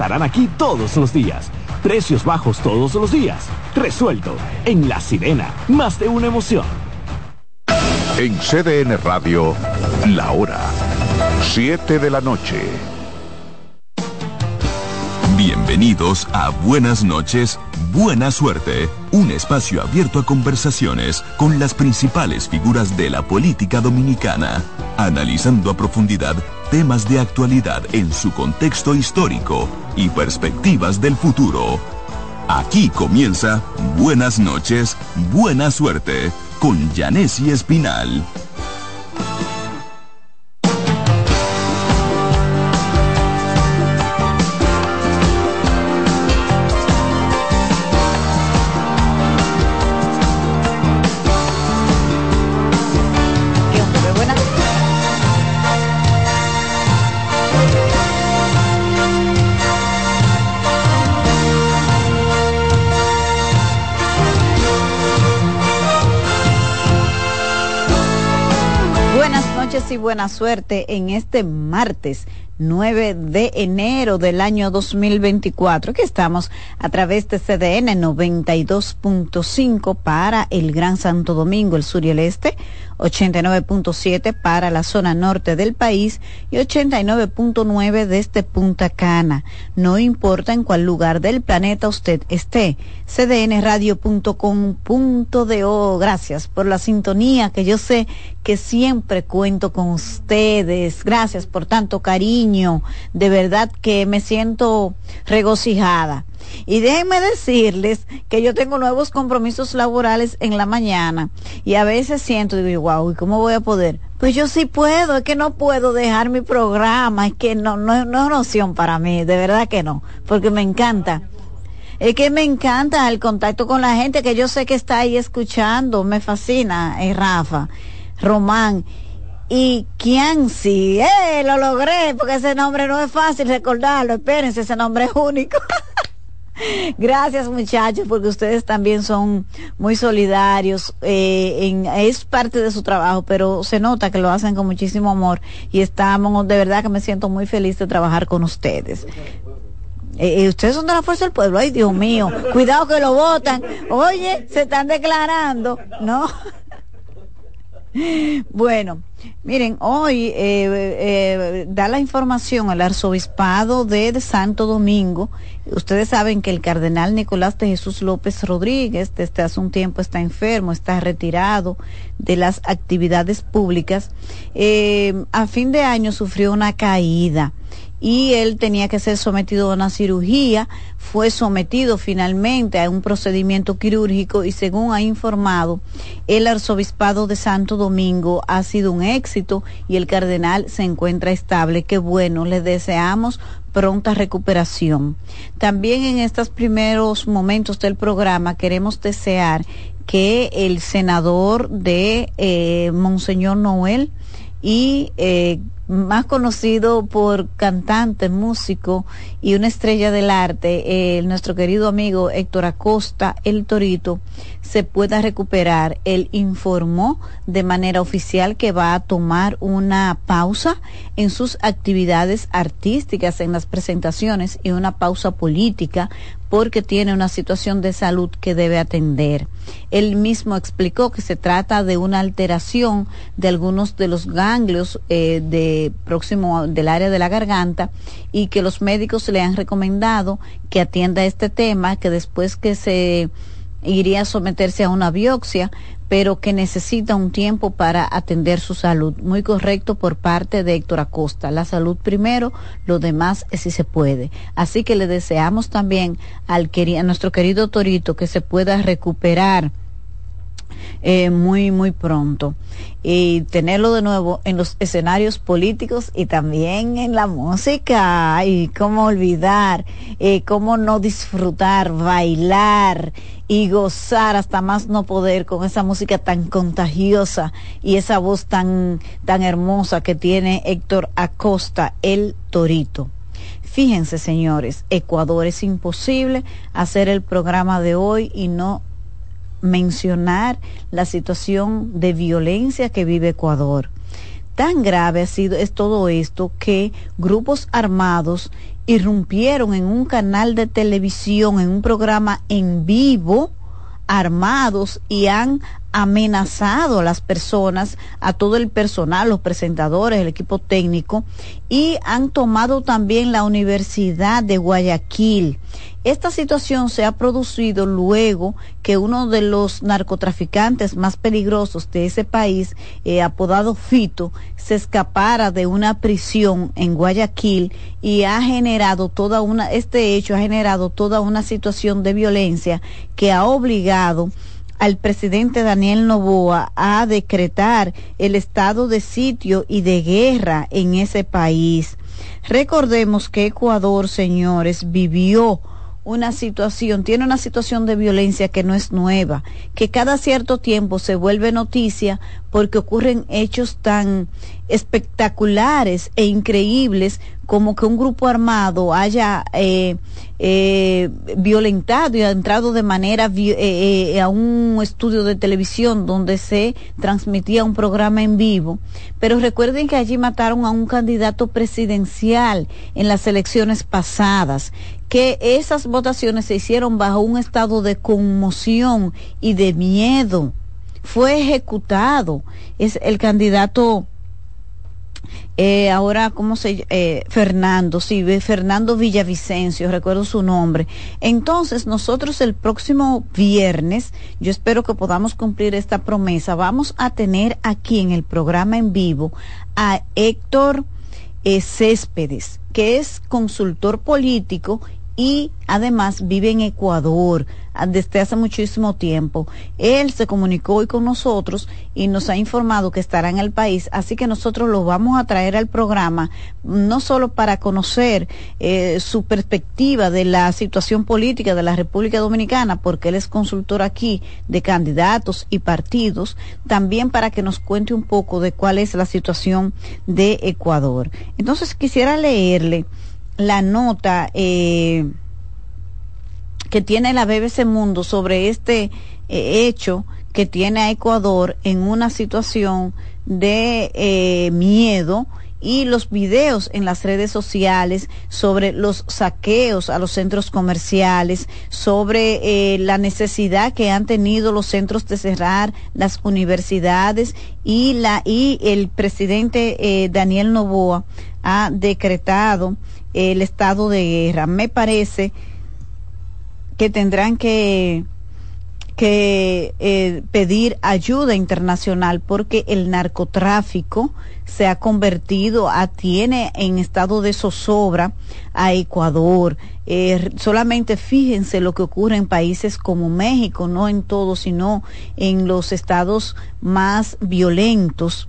estarán aquí todos los días. Precios bajos todos los días. Resuelto. En La Sirena, más de una emoción. En CDN Radio, la hora 7 de la noche. Bienvenidos a Buenas noches, Buena Suerte, un espacio abierto a conversaciones con las principales figuras de la política dominicana, analizando a profundidad temas de actualidad en su contexto histórico y perspectivas del futuro. Aquí comienza Buenas noches, Buena Suerte con Janessi Espinal. Y buena suerte en este martes 9 de enero del año 2024, que estamos a través de CDN 92.5 para el Gran Santo Domingo, el sur y el este, 89.7 para la zona norte del país y 89.9 desde Punta Cana. No importa en cuál lugar del planeta usted esté. cdnradio.com.do. Gracias por la sintonía que yo sé que siempre cuento con ustedes. Gracias por tanto cariño. De verdad que me siento regocijada. Y déjenme decirles que yo tengo nuevos compromisos laborales en la mañana y a veces siento, digo, wow, ¿y cómo voy a poder? Pues yo sí puedo, es que no puedo dejar mi programa, es que no, no, no es una opción para mí, de verdad que no, porque me encanta. Es que me encanta el contacto con la gente que yo sé que está ahí escuchando, me fascina, es Rafa, Román y Kianci. ¡Eh! Lo logré, porque ese nombre no es fácil recordarlo. Espérense, ese nombre es único. Gracias muchachos, porque ustedes también son muy solidarios. Eh, es parte de su trabajo, pero se nota que lo hacen con muchísimo amor y estamos, de verdad que me siento muy feliz de trabajar con ustedes. Eh, eh, ustedes son de la fuerza del pueblo, ay Dios mío, cuidado que lo votan. Oye, se están declarando, ¿no? Bueno, miren, hoy eh, eh, da la información al arzobispado de, Santo Domingo. Ustedes saben que el cardenal Nicolás de Jesús López Rodríguez desde hace un tiempo está enfermo, está retirado de las actividades públicas. Eh, a fin de año sufrió una caída y él tenía que ser sometido a una cirugía, fue sometido finalmente a un procedimiento quirúrgico y según ha informado el arzobispado de Santo Domingo ha sido un éxito y el cardenal se encuentra estable. Qué bueno, le deseamos pronta recuperación. También en estos primeros momentos del programa queremos desear que el senador de eh, Monseñor Noel y eh, más conocido por cantante, músico y una estrella del arte, eh, nuestro querido amigo Héctor Acosta, el Torito, se pueda recuperar. Él informó de manera oficial que va a tomar una pausa en sus actividades artísticas, en las presentaciones y una pausa política porque tiene una situación de salud que debe atender. Él mismo explicó que se trata de una alteración de algunos de los ganglios eh, de próximo del área de la garganta y que los médicos le han recomendado que atienda este tema, que después que se iría a someterse a una biopsia, pero que necesita un tiempo para atender su salud. Muy correcto por parte de Héctor Acosta. La salud primero, lo demás es si se puede. Así que le deseamos también al a nuestro querido Torito que se pueda recuperar eh, muy, muy pronto. Y tenerlo de nuevo en los escenarios políticos y también en la música. Y cómo olvidar, eh, cómo no disfrutar, bailar y gozar hasta más no poder con esa música tan contagiosa y esa voz tan, tan hermosa que tiene Héctor Acosta, el Torito. Fíjense, señores, Ecuador es imposible hacer el programa de hoy y no mencionar la situación de violencia que vive Ecuador. tan grave ha sido es todo esto que grupos armados irrumpieron en un canal de televisión, en un programa en vivo, armados y han amenazado a las personas, a todo el personal, los presentadores, el equipo técnico, y han tomado también la Universidad de Guayaquil. Esta situación se ha producido luego que uno de los narcotraficantes más peligrosos de ese país, eh, apodado Fito, se escapara de una prisión en Guayaquil y ha generado toda una, este hecho ha generado toda una situación de violencia que ha obligado al presidente Daniel Novoa a decretar el estado de sitio y de guerra en ese país. Recordemos que Ecuador, señores, vivió una situación, tiene una situación de violencia que no es nueva, que cada cierto tiempo se vuelve noticia porque ocurren hechos tan espectaculares e increíbles como que un grupo armado haya eh, eh, violentado y ha entrado de manera eh, a un estudio de televisión donde se transmitía un programa en vivo. Pero recuerden que allí mataron a un candidato presidencial en las elecciones pasadas, que esas votaciones se hicieron bajo un estado de conmoción y de miedo. Fue ejecutado. Es el candidato eh, ahora, ¿cómo se eh, Fernando, sí, Fernando Villavicencio, recuerdo su nombre. Entonces, nosotros el próximo viernes, yo espero que podamos cumplir esta promesa, vamos a tener aquí en el programa en vivo a Héctor eh, Céspedes, que es consultor político y además vive en Ecuador ah, desde hace muchísimo tiempo. Él se comunicó hoy con nosotros y nos ha informado que estará en el país, así que nosotros lo vamos a traer al programa, no solo para conocer eh, su perspectiva de la situación política de la República Dominicana, porque él es consultor aquí de candidatos y partidos, también para que nos cuente un poco de cuál es la situación de Ecuador. Entonces quisiera leerle la nota eh, que tiene la BBC Mundo sobre este eh, hecho que tiene a Ecuador en una situación de eh, miedo y los videos en las redes sociales sobre los saqueos a los centros comerciales, sobre la necesidad que han tenido los centros de cerrar las universidades y la y el presidente Daniel Novoa ha decretado el estado de guerra. Me parece que tendrán que, que eh, pedir ayuda internacional porque el narcotráfico se ha convertido, a, tiene en estado de zozobra a Ecuador. Eh, solamente fíjense lo que ocurre en países como México, no en todos, sino en los estados más violentos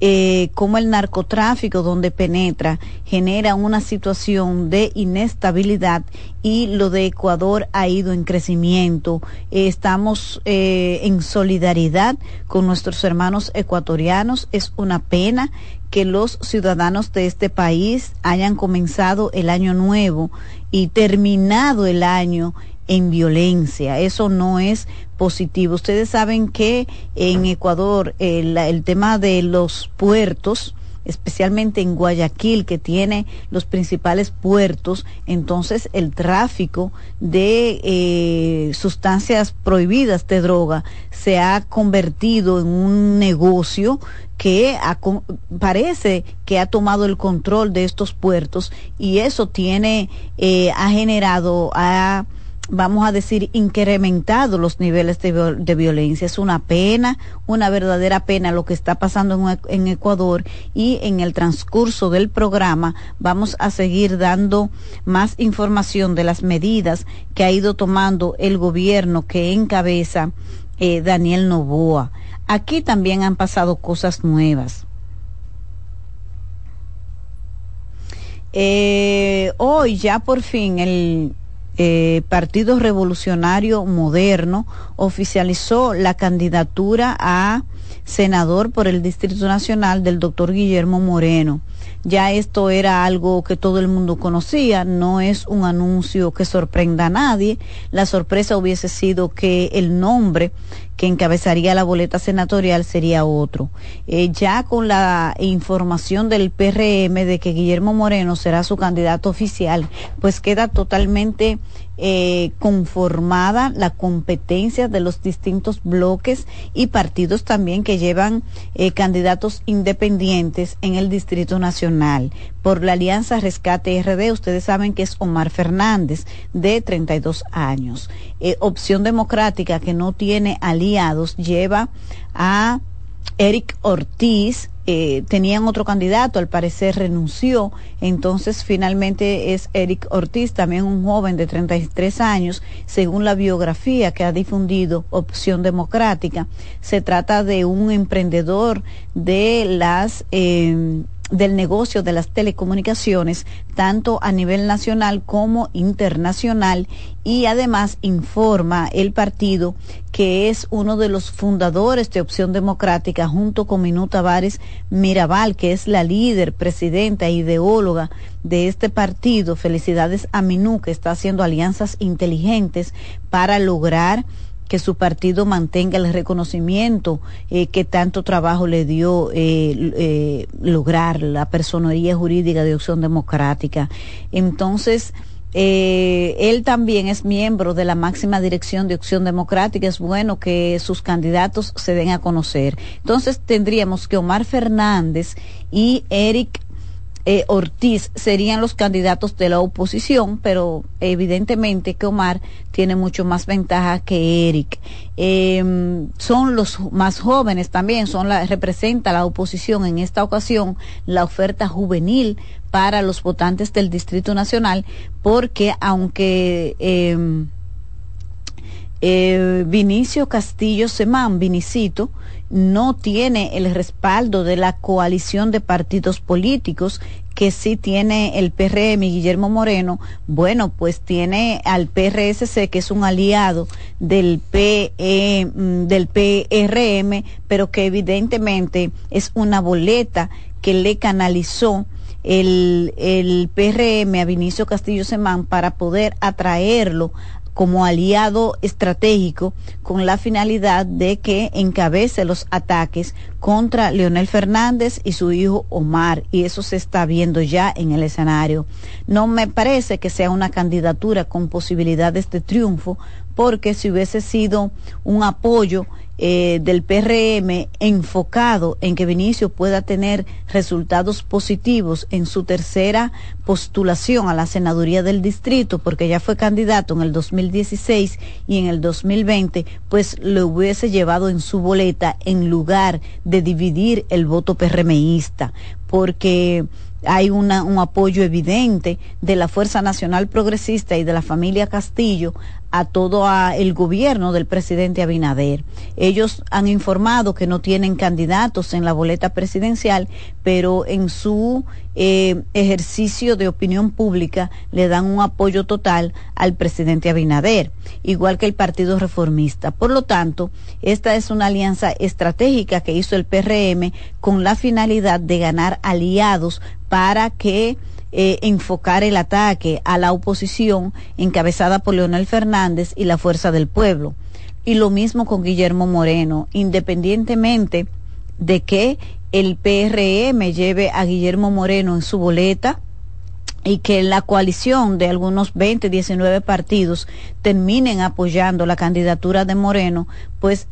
eh, el narcotráfico donde penetra genera una situación de inestabilidad y lo de Ecuador ha ido en crecimiento. estamos eh, en solidaridad con nuestros hermanos ecuatorianos. Es una pena que los ciudadanos de este país hayan comenzado el año nuevo y terminado el año en violencia. Eso no es positivo. Ustedes saben que en Ecuador el, tema de los puertos, especialmente en Guayaquil, que tiene los principales puertos, entonces el tráfico de eh, sustancias prohibidas de droga se ha convertido en un negocio que parece que ha tomado el control de estos puertos y eso tiene, eh, ha generado, ha vamos a decir, incrementado los niveles de, violencia. Es una pena, una verdadera pena lo que está pasando en, Ecuador y en el transcurso del programa vamos a seguir dando más información de las medidas que ha ido tomando el gobierno que encabeza eh, Daniel Novoa. Aquí también han pasado cosas nuevas. Eh, hoy ya por fin el eh, Partido Revolucionario Moderno oficializó la candidatura a senador por el Distrito Nacional del doctor Guillermo Moreno. Ya esto era algo que todo el mundo conocía, no es un anuncio que sorprenda a nadie. La sorpresa hubiese sido que el nombre que encabezaría la boleta senatorial sería otro. Eh, ya con la información del PRM de que Guillermo Moreno será su candidato oficial, pues queda totalmente eh, conformada la competencia de los distintos bloques y partidos también que llevan eh, candidatos independientes en el Distrito Nacional. Por la Alianza Rescate RD, ustedes saben que es Omar Fernández, de 32 años. Opción Democrática, que no tiene lleva a Eric Ortiz, eh, tenían otro candidato, al parecer renunció, entonces finalmente es Eric Ortiz, también un joven de 33 años, según la biografía que ha difundido Opción Democrática. Se trata de un emprendedor de las... Eh, del negocio de las telecomunicaciones, tanto a nivel nacional como internacional, y además informa el partido que es uno de los fundadores de Opción Democrática junto con Minuta Vares Mirabal, que es la líder, presidenta e ideóloga de este partido. Felicidades a Minú, que está haciendo alianzas inteligentes para lograr que su partido mantenga el reconocimiento eh, que tanto trabajo le dio eh, eh, lograr la personería jurídica de Opción Democrática. Entonces, él también es miembro de la máxima dirección de Opción Democrática. Es bueno que sus candidatos se den a conocer. Entonces tendríamos que Omar Fernández y Eric eh, Ortiz serían los candidatos de la oposición, pero evidentemente que Omar tiene mucho más ventaja que Eric. Em, son los más jóvenes también, son la, representa la oposición en esta ocasión la oferta juvenil para los votantes del Distrito Nacional, porque aunque em, eh, Vinicio Castillo Semán, Vinicito, no tiene el respaldo de la coalición de partidos políticos que sí tiene el PRM y Guillermo Moreno, bueno, pues tiene al PRSC, que es un aliado del, PE, mm, del PRM, pero que evidentemente es una boleta que le canalizó el, el PRM a Vinicio Castillo Semán para poder atraerlo como aliado estratégico con la finalidad de que encabece los ataques contra Leonel Fernández y su hijo Omar y eso se está viendo ya en el escenario. No me parece que sea una candidatura con posibilidades de triunfo porque si hubiese sido un apoyo eh, del PRM enfocado en que Vinicio pueda tener resultados positivos en su tercera postulación a la senaduría del distrito, porque ya fue candidato en el 2016 y en el 2020, pues lo hubiese llevado en su boleta en lugar de dividir el voto PRMista, porque hay un apoyo evidente de la Fuerza Nacional Progresista y de la familia Castillo a todo el gobierno del presidente Abinader. Ellos han informado que no tienen candidatos en la boleta presidencial, pero en su eh, ejercicio de opinión pública le dan un apoyo total al presidente Abinader, igual que el Partido Reformista. Por lo tanto, esta es una alianza estratégica que hizo el PRM con la finalidad de ganar aliados para que eh, enfocar el ataque a la oposición encabezada por Leonel Fernández y la Fuerza del Pueblo. Y lo mismo con Guillermo Moreno, independientemente de que el PRM lleve a Guillermo Moreno en su boleta, y que la coalición de algunos 20, 19 partidos terminen apoyando la candidatura de Moreno, pues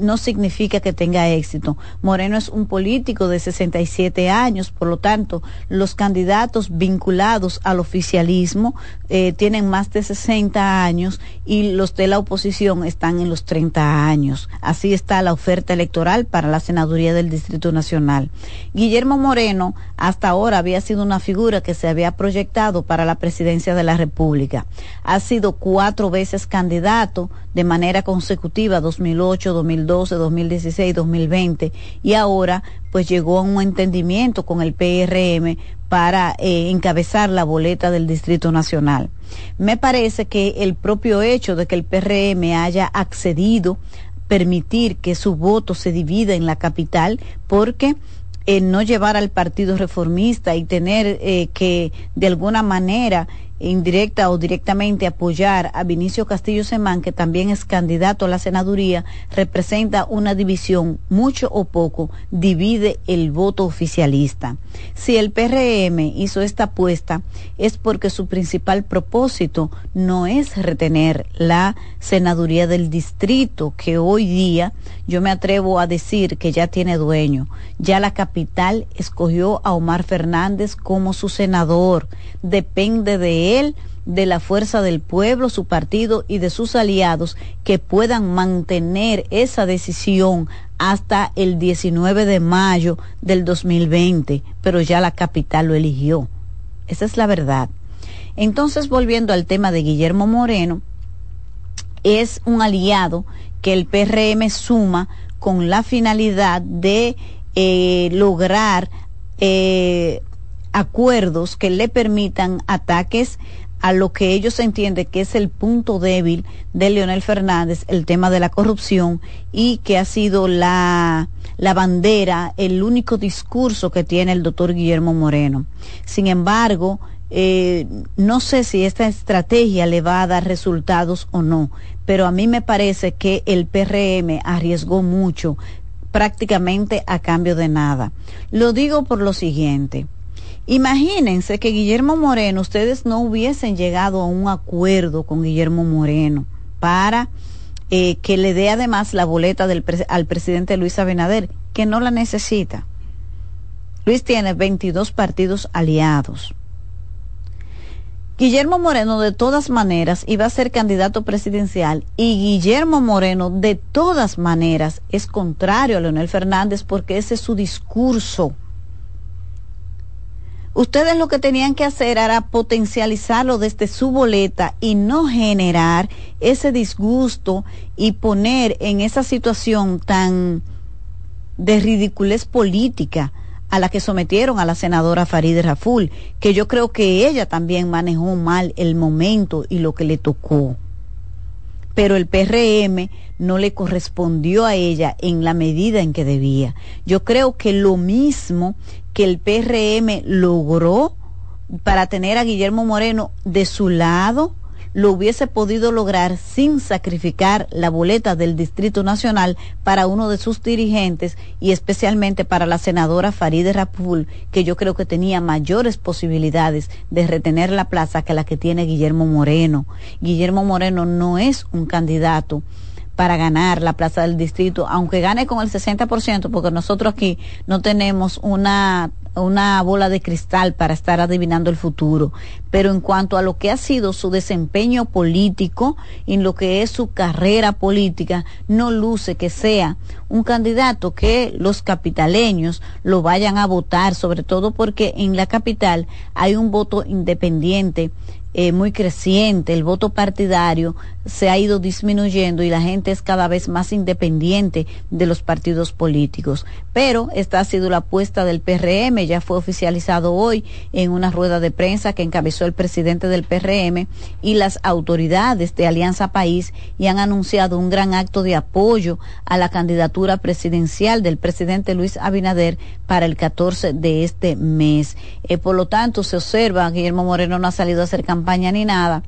no significa que tenga éxito. Moreno es un político de 67 años, por lo tanto, los candidatos vinculados al oficialismo eh, tienen más de 60 años y los de la oposición están en los 30 años. Así está la oferta electoral para la senaduría del Distrito Nacional. Guillermo Moreno hasta ahora había sido una figura que se había proyectado para la presidencia de la República. Ha sido cuatro veces candidato de manera consecutiva 2008, 2012, 2016, 2020 y ahora pues llegó a un entendimiento con el PRM para eh, encabezar la boleta del Distrito Nacional. Me parece que el propio hecho de que el PRM haya accedido permitir que su voto se divida en la capital porque en no llevar al Partido Reformista y tener eh, que de alguna manera indirecta o directamente apoyar a Vinicio Castillo Semán, que también es candidato a la senaduría, representa una división, mucho o poco, divide el voto oficialista. Si el PRM hizo esta apuesta es porque su principal propósito no es retener la senaduría del distrito, que hoy día yo me atrevo a decir que ya tiene dueño. Ya la capital escogió a Omar Fernández como su senador. Depende de él, de la fuerza del pueblo, su partido y de sus aliados que puedan mantener esa decisión hasta el 19 de mayo del 2020, pero ya la capital lo eligió. Esa es la verdad. Entonces, volviendo al tema de Guillermo Moreno, es un aliado que el PRM suma con la finalidad de eh, lograr eh, acuerdos que le permitan ataques a lo que ellos entienden que es el punto débil de Leonel Fernández, el tema de la corrupción, y que ha sido la, la bandera, el único discurso que tiene el doctor Guillermo Moreno. Sin embargo, eh, no sé si esta estrategia le va a dar resultados o no, pero a mí me parece que el PRM arriesgó mucho prácticamente a cambio de nada. Lo digo por lo siguiente. Imagínense que Guillermo Moreno, ustedes no hubiesen llegado a un acuerdo con Guillermo Moreno para eh, que le dé además la boleta al presidente Luis Abinader, que no la necesita. Luis tiene 22 partidos aliados. Guillermo Moreno de todas maneras iba a ser candidato presidencial y Guillermo Moreno de todas maneras es contrario a Leonel Fernández porque ese es su discurso Ustedes lo que tenían que hacer era potencializarlo desde su boleta y no generar ese disgusto y poner en esa situación tan de ridiculez política a la que sometieron a la senadora Farideh Raful, que yo creo que ella también manejó mal el momento y lo que le tocó. Pero el PRM no le correspondió a ella en la medida en que debía. Yo creo que lo mismo que el PRM logró para tener a Guillermo Moreno de su lado, lo hubiese podido lograr sin sacrificar la boleta del Distrito Nacional para uno de sus dirigentes y especialmente para la senadora Farideh Rapul, que yo creo que tenía mayores posibilidades de retener la plaza que la que tiene Guillermo Moreno. Guillermo Moreno no es un candidato para ganar la plaza del distrito, aunque gane con el 60%, porque nosotros aquí no tenemos una una bola de cristal para estar adivinando el futuro, pero en cuanto a lo que ha sido su desempeño político en lo que es su carrera política, no luce que sea un candidato que los capitaleños lo vayan a votar, sobre todo porque en la capital hay un voto independiente eh, muy creciente, el voto partidario se ha ido disminuyendo y la gente es cada vez más independiente de los partidos políticos. Pero esta ha sido la apuesta del PRM, ya fue oficializado hoy en una rueda de prensa que encabezó el presidente del PRM y las autoridades de Alianza País y han anunciado un gran acto de apoyo a la candidatura presidencial del presidente Luis Abinader para el 14 de este mes. Eh, por lo tanto, se observa, Guillermo Moreno no ha salido a hacer campaña ni nada.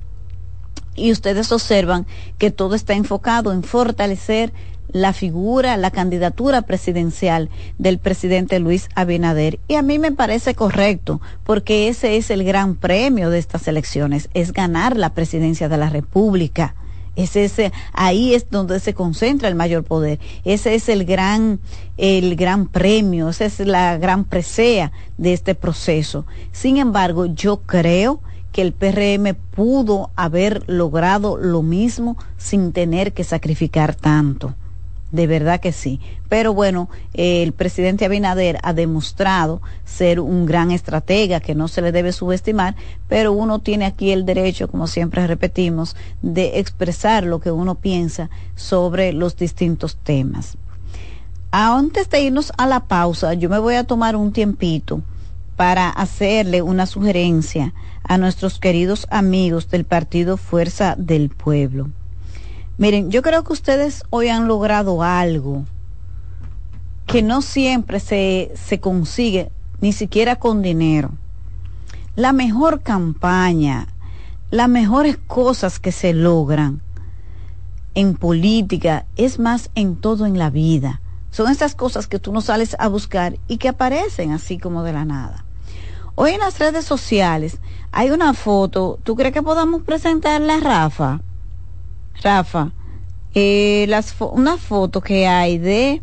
Y ustedes observan que todo está enfocado en fortalecer la figura, la candidatura presidencial del presidente Luis Abinader. Y a mí me parece correcto, porque ese es el gran premio de estas elecciones, es ganar la presidencia de la República. Ese, ese, ahí es donde se concentra el mayor poder. Ese es el gran, el gran premio, esa es la gran presea de este proceso. Sin embargo, yo creo que el PRM pudo haber logrado lo mismo sin tener que sacrificar tanto. de verdad que sí. Pero bueno, el presidente Abinader ha demostrado ser un gran estratega que no se le debe subestimar, pero uno tiene aquí el derecho, como siempre repetimos, de expresar lo que uno piensa sobre los distintos temas. Antes de irnos a la pausa, yo me voy a tomar un tiempito para hacerle una sugerencia a nuestros queridos amigos del partido Fuerza del Pueblo. Miren, yo creo que ustedes hoy han logrado algo que no siempre se, se consigue, ni siquiera con dinero. La mejor campaña, las mejores cosas que se logran en política, es más en todo en la vida. Son estas cosas que tú no sales a buscar y que aparecen así como de la nada. Hoy en las redes sociales hay una foto, ¿tú crees que podamos presentarla Rafa? Rafa, eh, las una foto que hay de,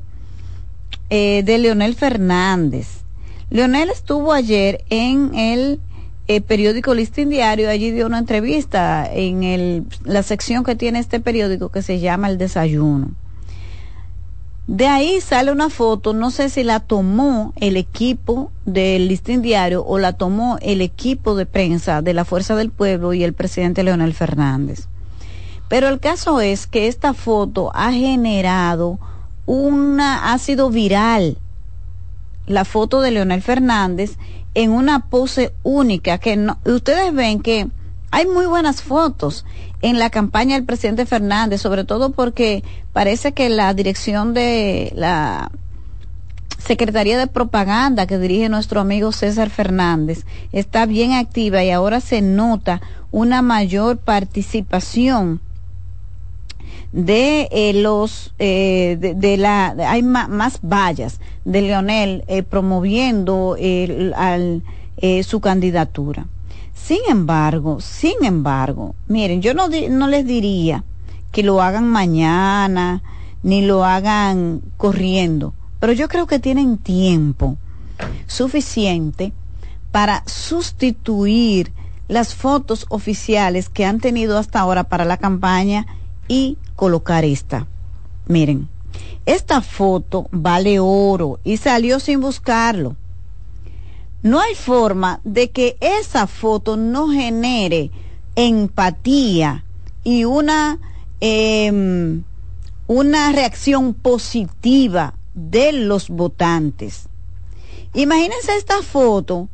eh, de Leonel Fernández. Leonel estuvo ayer en el eh, periódico Listín Diario, allí dio una entrevista en el, la sección que tiene este periódico que se llama El Desayuno. De ahí sale una foto, no sé si la tomó el equipo del Listín Diario o la tomó el equipo de prensa de la Fuerza del Pueblo y el presidente Leonel Fernández. Pero el caso es que esta foto ha generado una, ha sido viral la foto de Leonel Fernández en una pose única que no, ustedes ven que hay muy buenas fotos en la campaña del presidente Fernández, sobre todo porque parece que la dirección de la Secretaría de Propaganda que dirige nuestro amigo César Fernández está bien activa y ahora se nota una mayor participación de eh, los eh, de, la hay más vallas de Leonel eh, promoviendo al, su candidatura. Sin embargo, sin embargo, miren, yo no, no les diría que lo hagan mañana ni lo hagan corriendo, pero yo creo que tienen tiempo suficiente para sustituir las fotos oficiales que han tenido hasta ahora para la campaña y colocar esta. Miren, esta foto vale oro y salió sin buscarlo. No hay forma de que esa foto no genere empatía y una, em, una reacción positiva de los votantes. Imagínense esta foto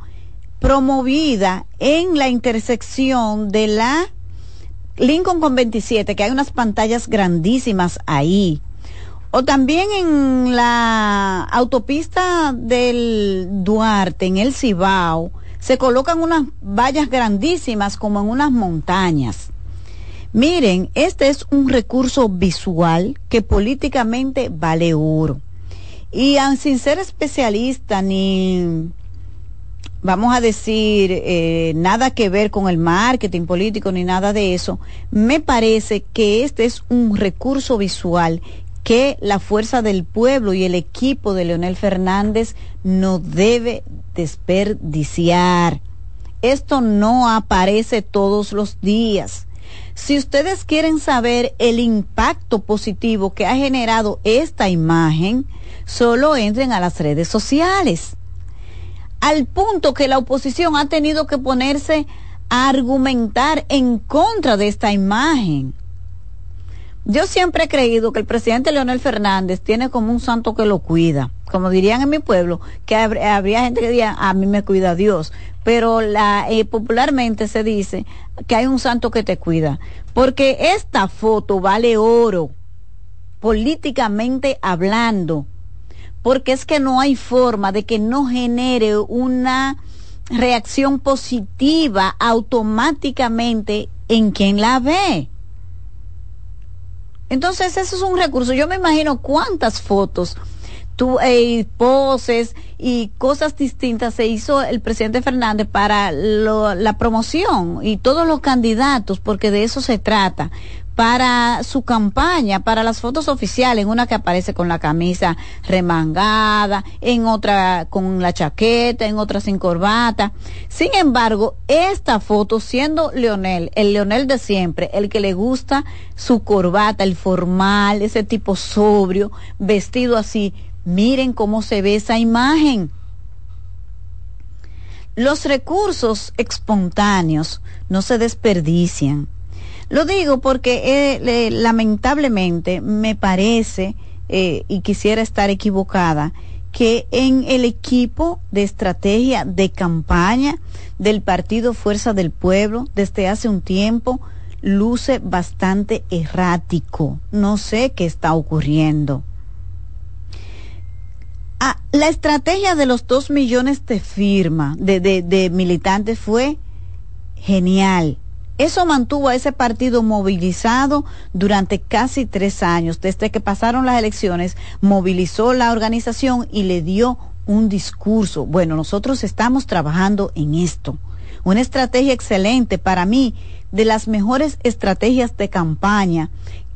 promovida en la intersección de la Lincoln con 27, que hay unas pantallas grandísimas ahí. O también en la autopista del Duarte, en el Cibao, se colocan unas vallas grandísimas como en unas montañas. Miren, este es un recurso visual que políticamente vale oro. Y sin ser especialista ni vamos a decir, eh, nada que ver con el marketing político ni nada de eso, me parece que este es un recurso visual que la fuerza del pueblo y el equipo de Leonel Fernández no debe desperdiciar. Esto no aparece todos los días. Si ustedes quieren saber el impacto positivo que ha generado esta imagen, solo entren a las redes sociales al punto que la oposición ha tenido que ponerse a argumentar en contra de esta imagen. Yo siempre he creído que el presidente Leonel Fernández tiene como un santo que lo cuida. Como dirían en mi pueblo, que habría gente que diría, a mí me cuida Dios. Pero la, eh, popularmente se dice que hay un santo que te cuida. Porque esta foto vale oro, políticamente hablando porque es que no hay forma de que no genere una reacción positiva automáticamente en quien la ve. Entonces, eso es un recurso. Yo me imagino cuántas fotos, tu, eh, poses y cosas distintas se hizo el presidente Fernández para la promoción y todos los candidatos, porque de eso se trata, para su campaña, para las fotos oficiales, una que aparece con la camisa remangada, en otra con la chaqueta, en otra sin corbata. Sin embargo, esta foto, siendo Leonel, el Leonel de siempre, el que le gusta su corbata, el formal, ese tipo sobrio, vestido así, miren cómo se ve esa imagen. Los recursos espontáneos no se desperdician lo digo porque eh, lamentablemente me parece, eh, y quisiera estar equivocada, que en el equipo de estrategia de campaña del partido Fuerza del Pueblo desde hace un tiempo luce bastante errático. No sé qué está ocurriendo. Ah, la estrategia de los dos millones de firmas de, de militantes fue genial eso mantuvo a ese partido movilizado durante casi tres años. Desde que pasaron las elecciones, movilizó la organización y le dio un discurso. Bueno, nosotros estamos trabajando en esto. Una estrategia excelente para mí, de las mejores estrategias de campaña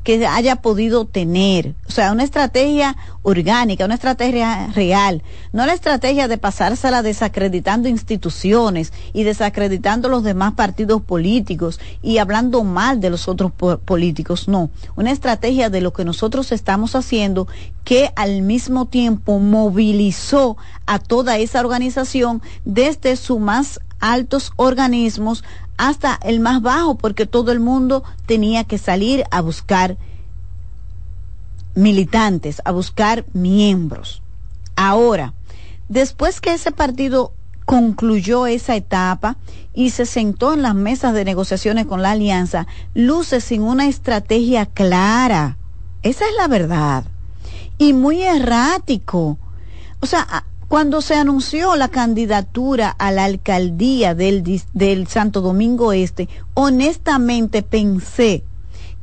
que haya podido tener. O sea, una estrategia orgánica, una estrategia real, no la estrategia de pasársela desacreditando instituciones y desacreditando los demás partidos políticos y hablando mal de los otros políticos, no, una estrategia de lo que nosotros estamos haciendo que al mismo tiempo movilizó a toda esa organización desde sus más altos organismos hasta el más bajo, porque todo el mundo tenía que salir a buscar militantes, a buscar miembros. Ahora, después que ese partido concluyó esa etapa y se sentó en las mesas de negociaciones con la alianza, luce sin una estrategia clara. Esa es la verdad. Y muy errático. O sea, cuando se anunció la candidatura a la alcaldía del, Santo Domingo Este, honestamente pensé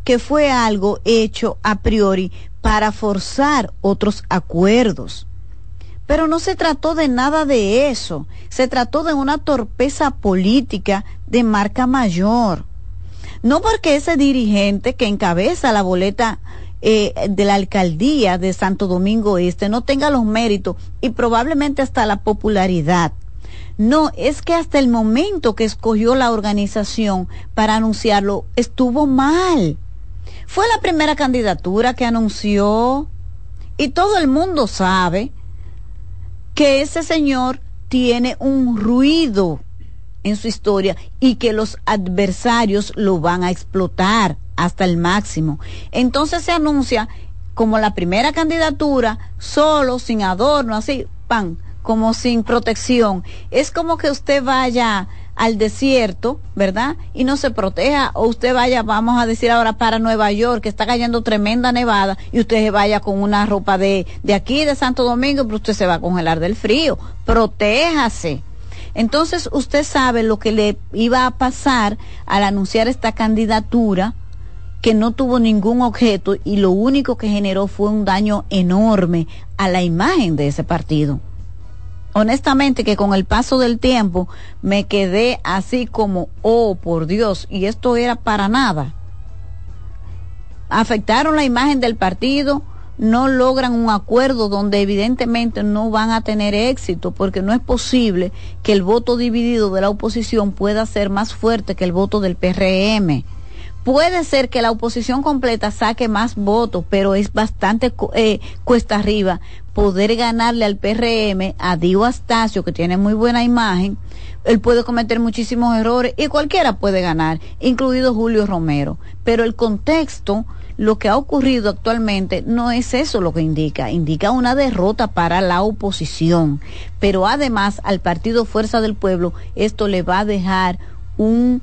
que fue algo hecho a priori para forzar otros acuerdos. Pero no se trató de nada de eso, se trató de una torpeza política de marca mayor. No porque ese dirigente que encabeza la boleta eh, de la alcaldía de Santo Domingo Este no tenga los méritos y probablemente hasta la popularidad. No, es que hasta el momento que escogió la organización para anunciarlo estuvo mal. Fue la primera candidatura que anunció y todo el mundo sabe que ese señor tiene un ruido en su historia y que los adversarios lo van a explotar hasta el máximo. Entonces se anuncia como la primera candidatura, solo, sin adorno, así, pan, como sin protección. Es como que usted vaya al desierto, ¿verdad? Y no se proteja, o usted vaya, vamos a decir ahora, para Nueva York, que está cayendo tremenda nevada, y usted se vaya con una ropa de, de aquí, de Santo Domingo, pero usted se va a congelar del frío. Protéjase. Entonces usted sabe lo que le iba a pasar al anunciar esta candidatura, que no tuvo ningún objeto y lo único que generó fue un daño enorme a la imagen de ese partido. Honestamente que con el paso del tiempo me quedé así como, oh por Dios, y esto era para nada. Afectaron la imagen del partido, no logran un acuerdo donde evidentemente no van a tener éxito, porque no es posible que el voto dividido de la oposición pueda ser más fuerte que el voto del PRM Puede ser que la oposición completa saque más votos, pero es bastante eh, cuesta arriba poder ganarle al PRM, a Dio Astacio, que tiene muy buena imagen. Él puede cometer muchísimos errores y cualquiera puede ganar, incluido Julio Romero. Pero el contexto, lo que ha ocurrido actualmente, no es eso lo que indica. Indica una derrota para la oposición. Pero además al Partido Fuerza del Pueblo, esto le va a dejar un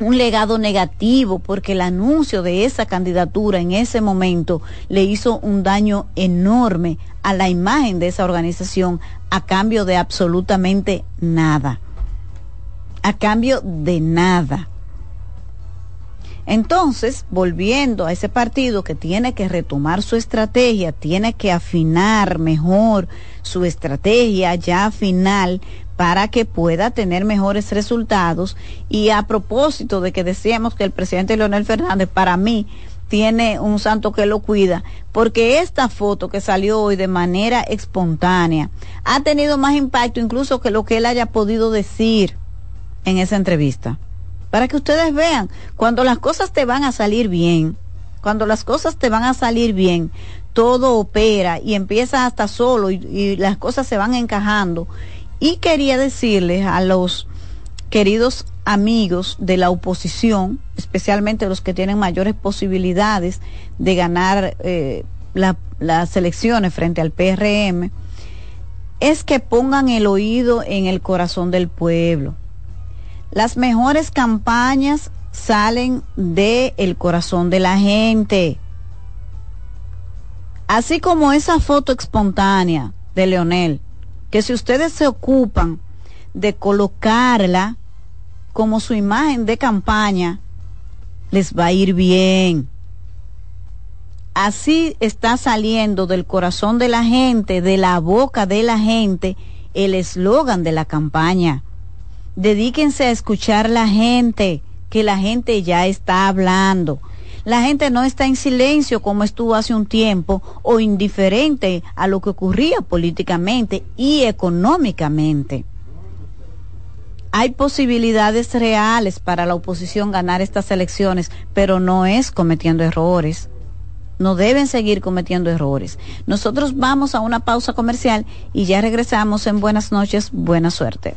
un legado negativo porque el anuncio de esa candidatura en ese momento le hizo un daño enorme a la imagen de esa organización a cambio de absolutamente nada. A cambio de nada. Entonces, volviendo a ese partido que tiene que retomar su estrategia, tiene que afinar mejor su estrategia ya final para que pueda tener mejores resultados. Y a propósito de que decíamos que el presidente Leonel Fernández, para mí, tiene un santo que lo cuida, porque esta foto que salió hoy de manera espontánea ha tenido más impacto incluso que lo que él haya podido decir en esa entrevista. Para que ustedes vean, cuando las cosas te van a salir bien, cuando las cosas te van a salir bien, todo opera y empieza hasta solo y, y las cosas se van encajando. Y quería decirles a los queridos amigos de la oposición, especialmente los que tienen mayores posibilidades de ganar eh, las elecciones frente al PRM, es que pongan el oído en el corazón del pueblo. Las mejores campañas salen del el corazón de la gente. Así como esa foto espontánea de Leonel, que si ustedes se ocupan de colocarla como su imagen de campaña, les va a ir bien. Así está saliendo del corazón de la gente, de la boca de la gente, el eslogan de la campaña. Dedíquense a escuchar la gente, que la gente ya está hablando. La gente no está en silencio como estuvo hace un tiempo o indiferente a lo que ocurría políticamente y económicamente hay posibilidades reales para la oposición ganar estas elecciones, pero no es cometiendo errores. No deben seguir cometiendo errores. Nosotros vamos a una pausa comercial y ya regresamos en Buenas noches, buena suerte.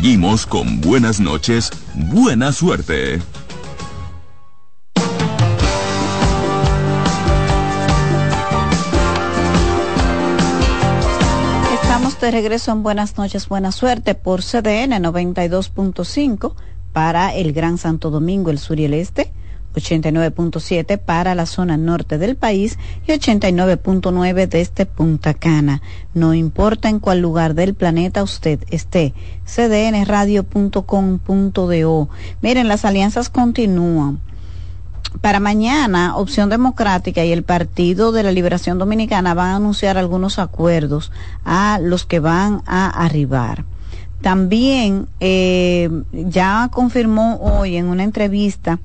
Seguimos con buenas noches, buena suerte. Estamos de regreso en Buenas noches, buena suerte por CDN 92.5 para el Gran Santo Domingo, el sur y el este 89.7 para la zona norte del país y 89.9 desde Punta Cana. No importa en cuál lugar del planeta usted esté, cdnradio.com.do. Miren, las alianzas continúan. Para mañana, Opción Democrática y el Partido de la Liberación Dominicana van a anunciar algunos acuerdos a los que van a arribar. También eh, ya confirmó hoy en una entrevista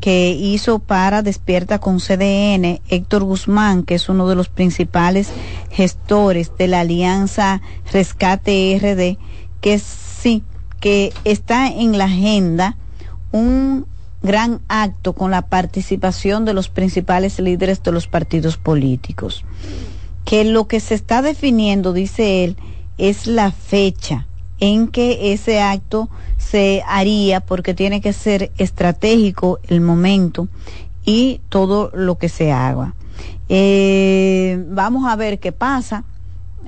que hizo para Despierta con CDN Héctor Guzmán, que es uno de los principales gestores de la Alianza Rescate RD, que sí, que está en la agenda un gran acto con la participación de los principales líderes de los partidos políticos. Que lo que se está definiendo, dice él, es la fecha en que ese acto se haría porque tiene que ser estratégico el momento y todo lo que se haga. Eh, vamos a ver qué pasa.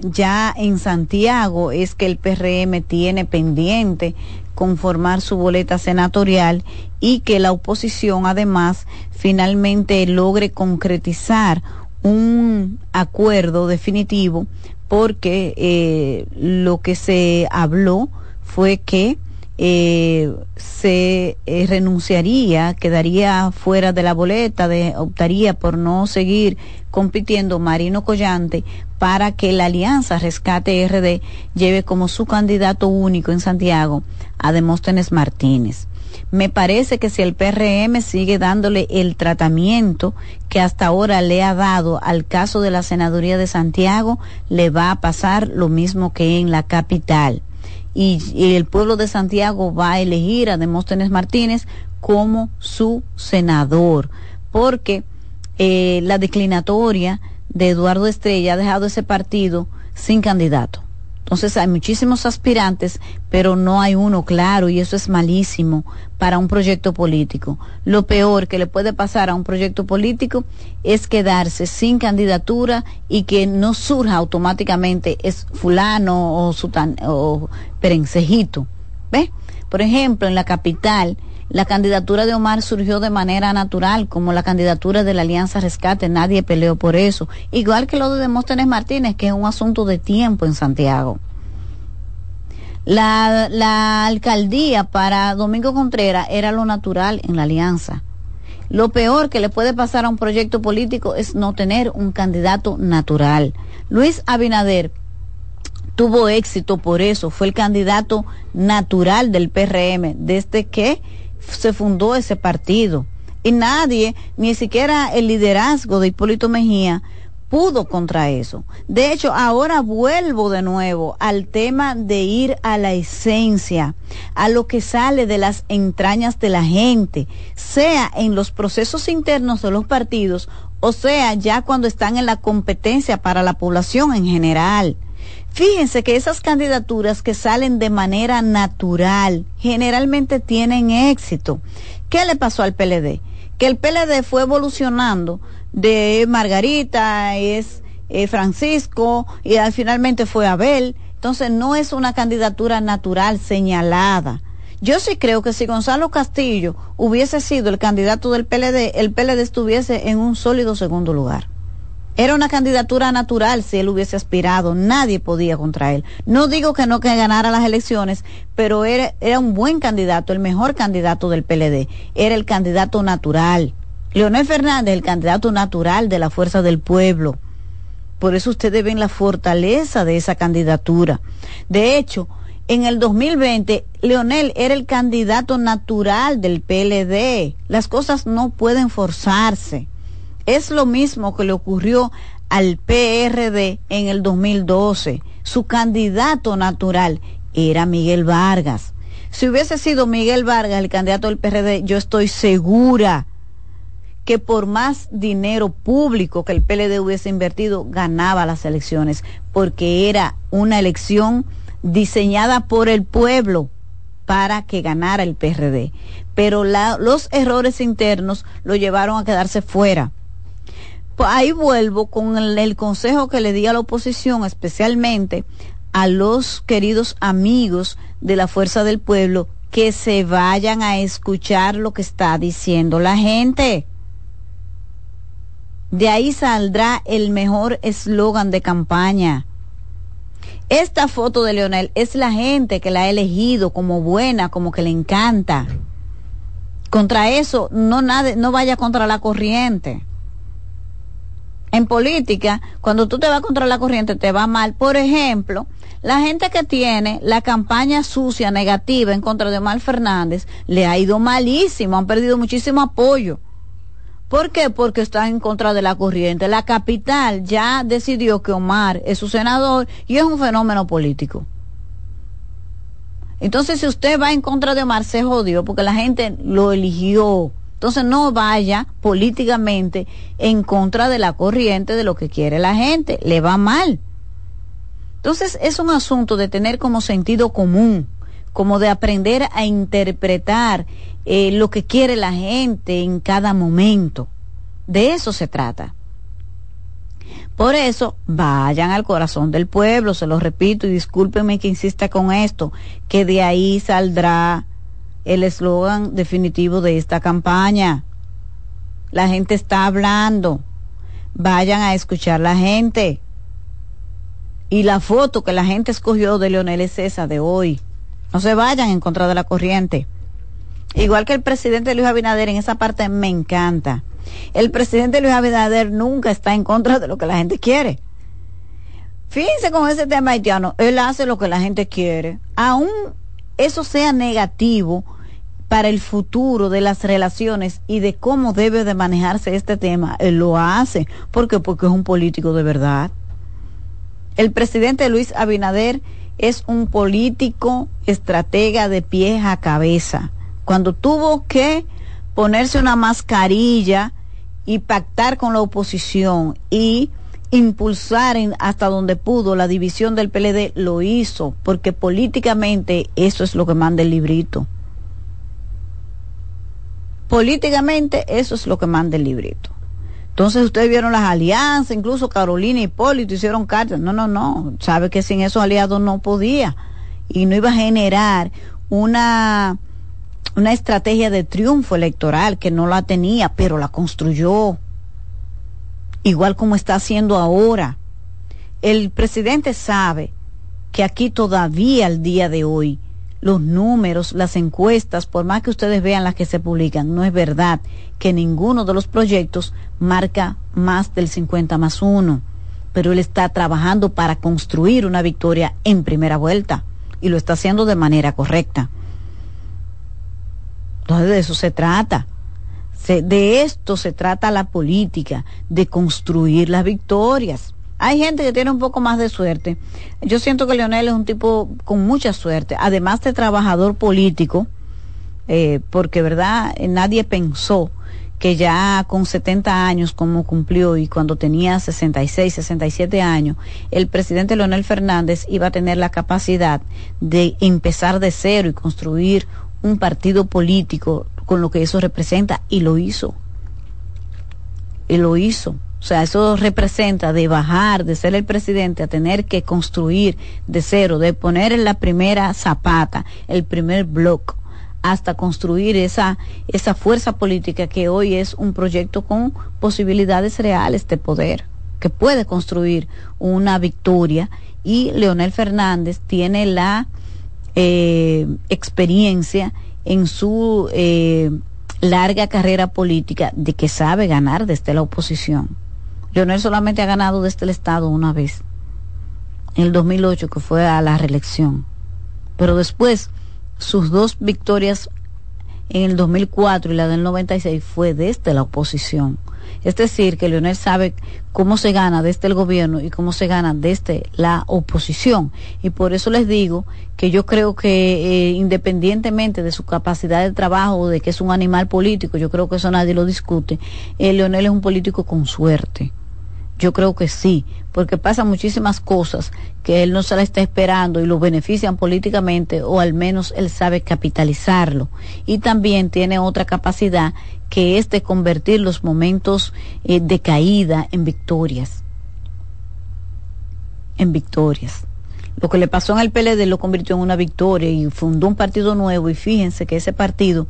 Ya en Santiago es que el PRM tiene pendiente conformar su boleta senatorial y que la oposición además finalmente logre concretizar un acuerdo definitivo porque eh, lo que se habló fue que eh, se eh, renunciaría, quedaría fuera de la boleta, de, optaría por no seguir compitiendo Marino Collante para que la Alianza Rescate RD lleve como su candidato único en Santiago a Demóstenes Martínez. Me parece que si el PRM sigue dándole el tratamiento que hasta ahora le ha dado al caso de la senaduría de Santiago, le va a pasar lo mismo que en la capital y, el pueblo de Santiago va a elegir a Demóstenes Martínez como su senador, porque eh, la declinatoria de Eduardo Estrella ha dejado ese partido sin candidato. Entonces hay muchísimos aspirantes, pero no hay uno claro y eso es malísimo para un proyecto político. Lo peor que le puede pasar a un proyecto político es quedarse sin candidatura y que no surja automáticamente es fulano o, sutan, o perencejito. ¿Ves? Por ejemplo, en la capital, la candidatura de Omar surgió de manera natural, como la candidatura de la Alianza Rescate, nadie peleó por eso. Igual que lo de Demóstenes Martínez, que es un asunto de tiempo en Santiago. La, la alcaldía para Domingo Contreras era lo natural en la alianza. Lo peor que le puede pasar a un proyecto político es no tener un candidato natural. Luis Abinader tuvo éxito por eso, fue el candidato natural del PRM desde que se fundó ese partido. Y nadie, ni siquiera el liderazgo de Hipólito Mejía, pudo contra eso. De hecho, ahora vuelvo de nuevo al tema de ir a la esencia, a lo que sale de las entrañas de la gente, sea en los procesos internos de los partidos, o sea, ya cuando están en la competencia para la población en general. Fíjense que esas candidaturas que salen de manera natural generalmente tienen éxito. ¿Qué le pasó al PLD? Que el PLD fue evolucionando de Margarita, es eh, Francisco y al, finalmente fue Abel. Entonces no es una candidatura natural señalada. Yo sí creo que si Gonzalo Castillo hubiese sido el candidato del PLD, el PLD estuviese en un sólido segundo lugar. Era una candidatura natural si él hubiese aspirado, nadie podía contra él. No digo que no que ganara las elecciones, pero era, era un buen candidato, el mejor candidato del PLD, era el candidato natural. Leonel Fernández, el candidato natural de la fuerza del pueblo. Por eso ustedes ven la fortaleza de esa candidatura. De hecho, en el 2020, Leonel era el candidato natural del PLD. Las cosas no pueden forzarse. Es lo mismo que le ocurrió al PRD en el 2012. Su candidato natural era Miguel Vargas. Si hubiese sido Miguel Vargas el candidato del PRD, yo estoy segura que por más dinero público que el PLD hubiese invertido, ganaba las elecciones, porque era una elección diseñada por el pueblo para que ganara el PRD. Pero los errores internos lo llevaron a quedarse fuera. Pues ahí vuelvo con el, consejo que le di a la oposición, especialmente a los queridos amigos de la Fuerza del Pueblo, que se vayan a escuchar lo que está diciendo la gente. De ahí saldrá el mejor eslogan de campaña. Esta foto de Leonel es la gente que la ha elegido como buena, como que le encanta. Contra eso, no, nada, no vaya contra la corriente en política, cuando tú te vas contra la corriente, te va mal. Por ejemplo, la gente que tiene la campaña sucia, negativa en contra de Omar Fernández, le ha ido malísimo, han perdido muchísimo apoyo. ¿Por qué? Porque está en contra de la corriente. La capital ya decidió que Omar es su senador y es un fenómeno político. Entonces, si usted va en contra de Omar, se jodió porque la gente lo eligió. Entonces no vaya políticamente en contra de la corriente de lo que quiere la gente, le va mal. Entonces es un asunto de tener como sentido común, como de aprender a interpretar eh, lo que quiere la gente en cada momento. De eso se trata. Por eso, vayan al corazón del pueblo, se lo repito y discúlpenme que insista con esto, que de ahí saldrá el eslogan definitivo de esta campaña. La gente está hablando. Vayan a escuchar la gente. Y la foto que la gente escogió de Leonel es de hoy. No se vayan en contra de la corriente. Igual que el presidente Luis Abinader, en esa parte me encanta el presidente Luis Abinader nunca está en contra de lo que la gente quiere. Fíjense con ese tema haitiano, él hace lo que la gente quiere. Aún eso sea negativo para el futuro de las relaciones y de cómo debe de manejarse este tema, él lo hace. ¿Por qué? Porque es un político de verdad. El presidente Luis Abinader es un político estratega de pies a cabeza. Cuando tuvo que ponerse una mascarilla y pactar con la oposición y impulsar hasta donde pudo la división del PLD, lo hizo, porque políticamente eso es lo que manda el librito. Políticamente eso es lo que manda el librito. Entonces ustedes vieron las alianzas, incluso Carolina y Hipólito hicieron cartas. No, no, no. Sabe que sin esos aliados no podía. Y no iba a generar una una estrategia de triunfo electoral que no la tenía, pero la construyó, igual como está haciendo ahora. El presidente sabe que aquí todavía al día de hoy los números, las encuestas, por más que ustedes vean las que se publican, no es verdad que ninguno de los proyectos marca más del 50 más uno. Pero él está trabajando para construir una victoria en primera vuelta y lo está haciendo de manera correcta. Entonces de eso se trata. de esto se trata la política, de construir las victorias. Hay gente que tiene un poco más de suerte. Yo siento que Leonel es un tipo con mucha suerte, además de trabajador político, eh, porque verdad nadie pensó que ya con 70 años como cumplió y cuando tenía 66, 67 años, el presidente Leonel Fernández iba a tener la capacidad de empezar de cero y construir un partido político con lo que eso representa y lo hizo. Y lo hizo. O sea, eso representa de bajar, de ser el presidente, a tener que construir de cero, de poner en la primera zapata, el primer bloque, hasta construir esa, esa fuerza política que hoy es un proyecto con posibilidades reales de poder, que puede construir una victoria. Y Leonel Fernández tiene la eh, experiencia en su eh, larga carrera política de que sabe ganar desde la oposición. Leonel solamente ha ganado desde el Estado una vez, en el 2008, que fue a la reelección. Pero después, sus dos victorias en el 2004 y la del 96 fue desde la oposición. Es decir, que Leonel sabe cómo se gana desde el gobierno y cómo se gana desde la oposición. Y por eso les digo que yo creo que eh, independientemente de su capacidad de trabajo o de que es un animal político, yo creo que eso nadie lo discute, eh, Leonel es un político con suerte. Yo creo que sí, porque pasan muchísimas cosas que él no se la está esperando y lo benefician políticamente o al menos él sabe capitalizarlo. Y también tiene otra capacidad que es de convertir los momentos eh, de caída en victorias. En victorias. Lo que le pasó en el PLD lo convirtió en una victoria y fundó un partido nuevo y fíjense que ese partido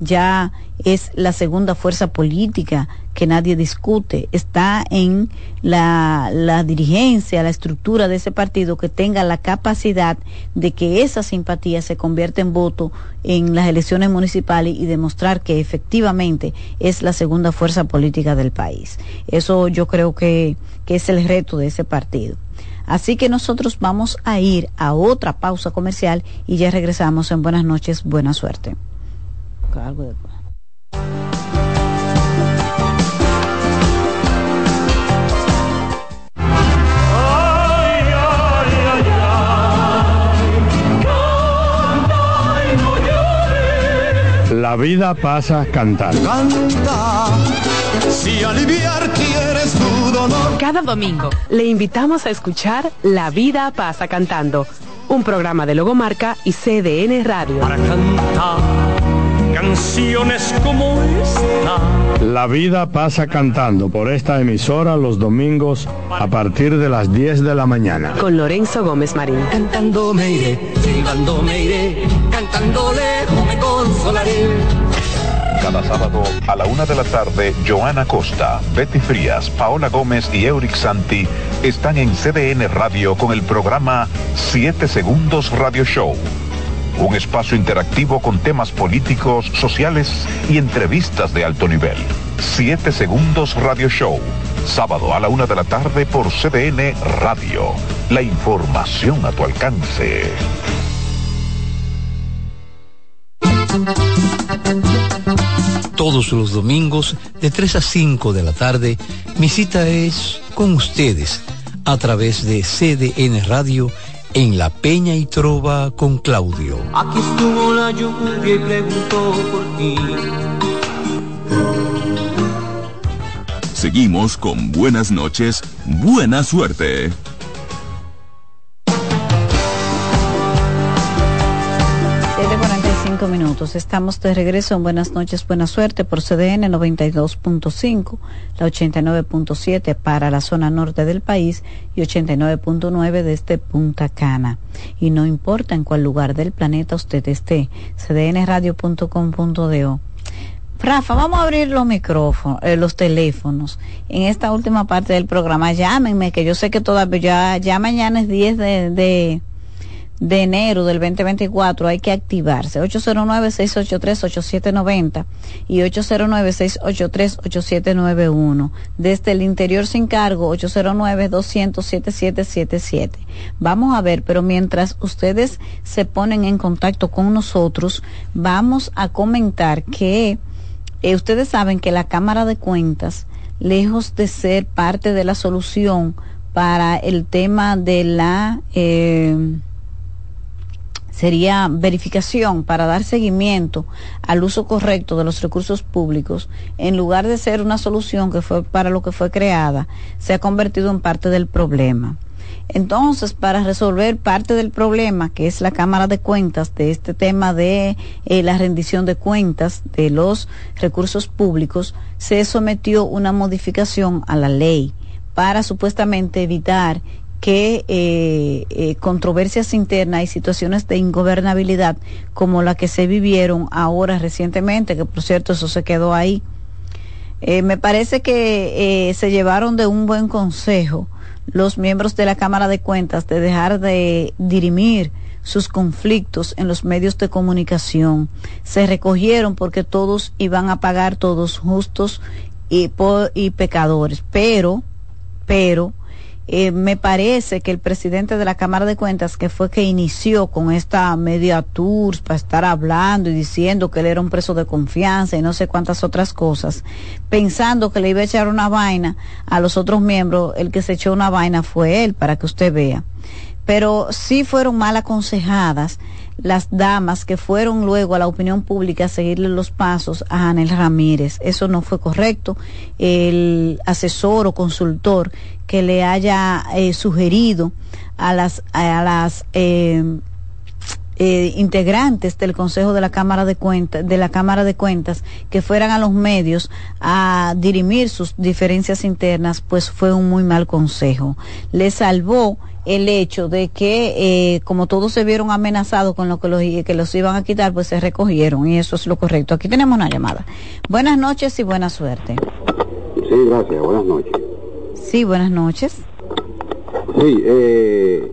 ya es la segunda fuerza política que nadie discute. Está en la, la, dirigencia, la estructura de ese partido que tenga la capacidad de que esa simpatía se convierta en voto en las elecciones municipales y demostrar que efectivamente es la segunda fuerza política del país. Eso yo creo que, que es el reto de ese partido. Así que nosotros vamos a ir a otra pausa comercial y ya regresamos en Buenas noches, buena suerte. La vida pasa cantando. Canta, si aliviar quieres tu dolor. Cada domingo le invitamos a escuchar La vida pasa cantando, un programa de Logomarca y CDN Radio. Para cantar canciones como esta. La vida pasa cantando por esta emisora los domingos a partir de las 10 de la mañana. Con Lorenzo Gómez Marín. Cantando me iré, silbando me iré, cantando lejos me consolaré. Cada sábado a la una de la tarde, Joana Costa, Betty Frías, Paola Gómez y Euric Santi están en CDN Radio con el programa 7 Segundos Radio Show. Un espacio interactivo con temas políticos, sociales y entrevistas de alto nivel. 7 Segundos Radio Show. Sábado a la una de la tarde por CDN Radio. La información a tu alcance. Todos los domingos de 3 a 5 de la tarde, mi cita es con ustedes a través de CDN Radio en La Peña y Trova con Claudio. Aquí estuvo la lluvia y preguntó por ti. Seguimos con buenas noches, buena suerte. 7:45 minutos. Estamos de regreso en Buenas noches, buena suerte por CDN 92.5, la 89.7 para la zona norte del país y 89.9 desde Punta Cana. Y no importa en cuál lugar del planeta usted esté, cdnradio.com.do. Rafa, vamos a abrir los micrófonos, eh, los teléfonos. En esta última parte del programa, llámenme, que yo sé que todavía ya, mañana es 10 de, de, de enero del 2024, hay que activarse. 809-683-8790 y 809-683-8791. Desde el interior sin cargo, 809-200-7777. Vamos a ver, pero mientras ustedes se ponen en contacto con nosotros, vamos a comentar que eh, ustedes saben que la Cámara de Cuentas, lejos de ser parte de la solución para el tema de la... Eh, sería verificación para dar seguimiento al uso correcto de los recursos públicos, en lugar de ser una solución que fue para lo que fue creada, se ha convertido en parte del problema. Entonces, para resolver parte del problema, que es la Cámara de Cuentas, de este tema de eh, la rendición de cuentas de los recursos públicos, se sometió una modificación a la ley para supuestamente evitar que eh, eh, controversias internas y situaciones de ingobernabilidad como la que se vivieron ahora recientemente, que por cierto eso se quedó ahí. Eh, me parece que se llevaron de un buen consejo los miembros de la Cámara de Cuentas de dejar de dirimir sus conflictos en los medios de comunicación. Se recogieron porque todos iban a pagar, todos justos y, y pecadores. Pero, pero, eh, me parece que el presidente de la Cámara de Cuentas, que fue que inició con esta media tours para estar hablando y diciendo que él era un preso de confianza y no sé cuántas otras cosas, pensando que le iba a echar una vaina a los otros miembros, el que se echó una vaina fue él, para que usted vea. Pero sí fueron mal aconsejadas las damas que fueron luego a la opinión pública a seguirle los pasos a Anel Ramírez. Eso no fue correcto. El asesor o consultor que le haya eh, sugerido a las, a las eh, eh, integrantes del Consejo de la Cámara de Cuentas, de la Cámara de Cuentas, que fueran a los medios a dirimir sus diferencias internas, pues fue un muy mal consejo. Le salvó el hecho de que, eh, como todos se vieron amenazados con lo que los, que los iban a quitar, pues se recogieron y eso es lo correcto. Aquí tenemos una llamada. Buenas noches y buena suerte. Sí, gracias. Buenas noches. Sí, buenas noches. Sí, eh,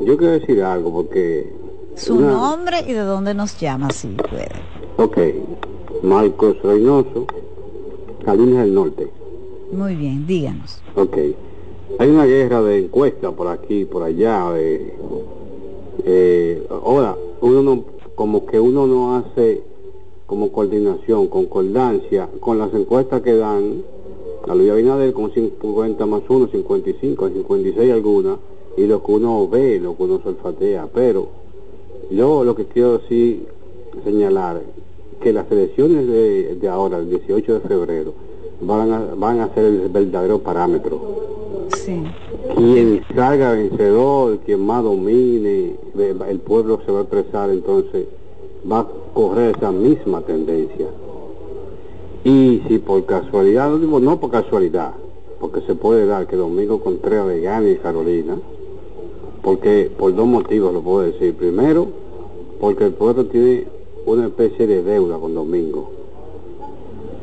yo quiero decir algo porque... Su una- nombre y de dónde nos llama, si puede. Ok, Marcos Reynoso, Calinas del Norte. Muy bien, díganos. Ok. Hay una guerra de encuestas por aquí, por allá. eh, eh, ahora, uno no, como que uno no hace como coordinación, concordancia con las encuestas que dan a Luis Abinader con 50 más 1, 55, 56 algunas, y lo que uno ve, lo que uno se olfatea. Pero yo lo que quiero sí señalar que las elecciones de, de ahora, el 18 de febrero, van a, van a ser el verdadero parámetro Sí. quien salga vencedor, quien más domine, el pueblo se va a expresar, entonces va, correr esa misma tendencia. Y si por casualidad, no digo no por casualidad, porque se puede dar que Domingo Contreras le gane Carolina, porque por dos motivos lo puedo decir. Primero, porque el pueblo tiene una especie de deuda con Domingo,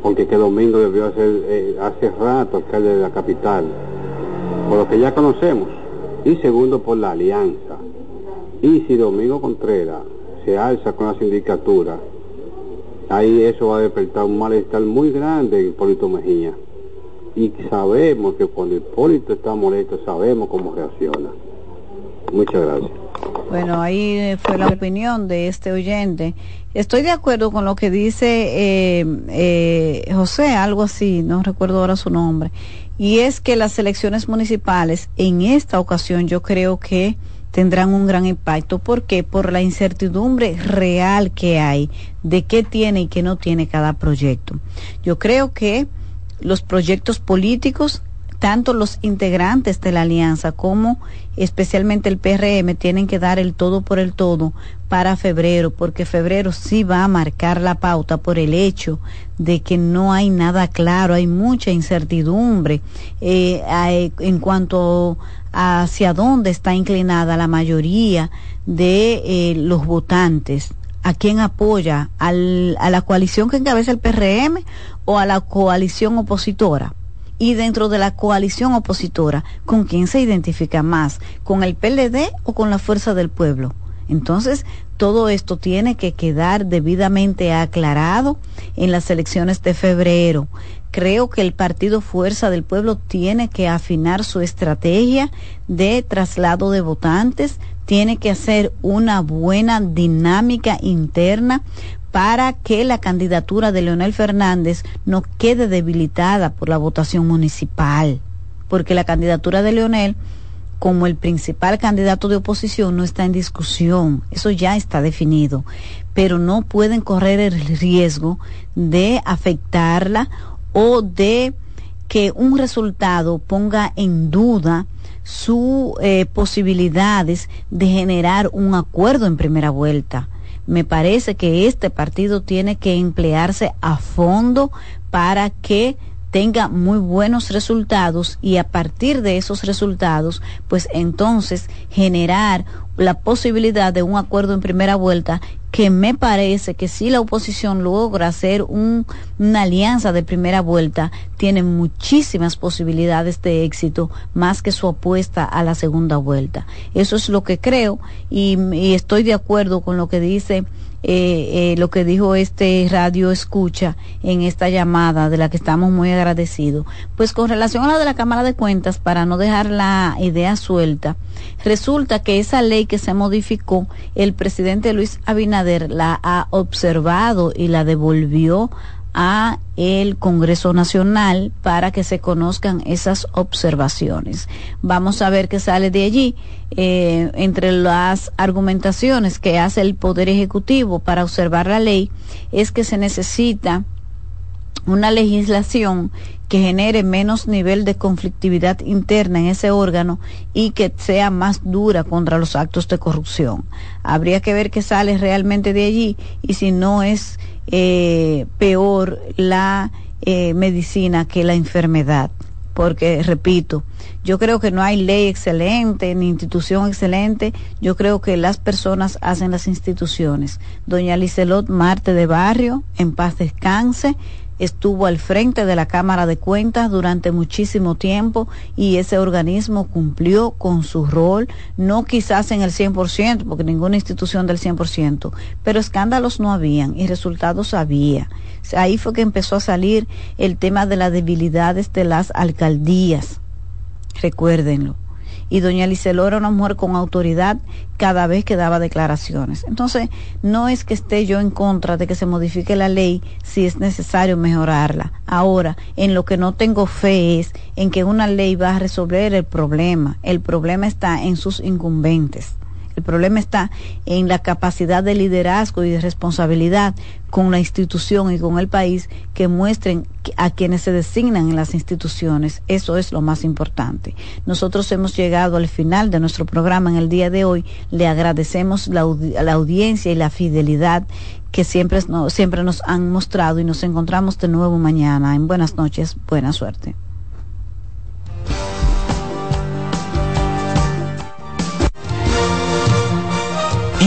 porque que Domingo debió hacer eh, hace rato alcalde de la capital, por lo que ya conocemos, y segundo por la alianza. Y si Domingo Contreras se alza con la sindicatura, ahí eso va a despertar un malestar muy grande en Hipólito Mejía. Y sabemos que cuando Hipólito está molesto, sabemos cómo reacciona. Muchas gracias. Bueno, ahí fue la opinión de este oyente. Estoy de acuerdo con lo que dice eh, eh, José, algo así, no recuerdo ahora su nombre. Y es que las elecciones municipales en esta ocasión yo creo que tendrán un gran impacto. ¿Por qué? Por la incertidumbre real que hay de qué tiene y qué no tiene cada proyecto. Yo creo que los proyectos políticos tanto los integrantes de la alianza como especialmente el PRM tienen que dar el todo por el todo para febrero, porque febrero sí va a marcar la pauta por el hecho de que no hay nada claro, hay mucha incertidumbre eh, en cuanto a hacia dónde está inclinada la mayoría de eh, los votantes a quién apoya, al, a la coalición que encabeza el PRM o a la coalición opositora y dentro de la coalición opositora, ¿con quién se identifica más? ¿Con el PLD o con la Fuerza del Pueblo? Entonces, todo esto tiene que quedar debidamente aclarado en las elecciones de febrero. Creo que el Partido Fuerza del Pueblo tiene que afinar su estrategia de traslado de votantes, tiene que hacer una buena dinámica interna para que la candidatura de Leonel Fernández no quede debilitada por la votación municipal, porque la candidatura de Leonel como el principal candidato de oposición no está en discusión, eso ya está definido, pero no pueden correr el riesgo de afectarla o de que un resultado ponga en duda sus eh, posibilidades de generar un acuerdo en primera vuelta me parece que este partido tiene que emplearse a fondo para que tenga muy buenos resultados y a partir de esos resultados, pues entonces generar la posibilidad de un acuerdo en primera vuelta que me parece que si la oposición logra hacer un, una alianza de primera vuelta, tiene muchísimas posibilidades de éxito más que su apuesta a la segunda vuelta. Eso es lo que creo y, y estoy de acuerdo con lo que dice eh, eh, lo que dijo este radio escucha en esta llamada de la que estamos muy agradecidos. Pues con relación a la de la Cámara de Cuentas, para no dejar la idea suelta, resulta que esa ley que se modificó, el presidente Luis Abinader la ha observado y la devolvió a el Congreso Nacional para que se conozcan esas observaciones. Vamos a ver qué sale de allí. Eh, entre las argumentaciones que hace el Poder Ejecutivo para observar la ley es que se necesita una legislación que genere menos nivel de conflictividad interna en ese órgano y que sea más dura contra los actos de corrupción. Habría que ver qué sale realmente de allí y si no es eh, peor la eh, medicina que la enfermedad. Porque, repito, yo creo que no hay ley excelente ni institución excelente. Yo creo que las personas hacen las instituciones. Doña Licelot Marte de Barrio, en paz descanse, estuvo al frente de la Cámara de Cuentas durante muchísimo tiempo y ese organismo cumplió con su rol, no quizás en el 100%, porque ninguna institución del 100%, pero escándalos no habían y resultados había. Ahí fue que empezó a salir el tema de las debilidades de las alcaldías. Recuérdenlo y doña Liceló era una mujer con autoridad cada vez que daba declaraciones. Entonces, no es que esté yo en contra de que se modifique la ley si es necesario mejorarla. Ahora, en lo que no tengo fe es en que una ley va a resolver el problema. El problema está en sus incumbentes El problema está en la capacidad de liderazgo y de responsabilidad con la institución y con el país que muestren a quienes se designan en las instituciones. Eso es lo más importante. Nosotros hemos llegado al final de nuestro programa en el día de hoy. Le agradecemos la, la audiencia y la fidelidad que siempre, siempre nos han mostrado y nos encontramos de nuevo mañana. En buenas noches, buena suerte.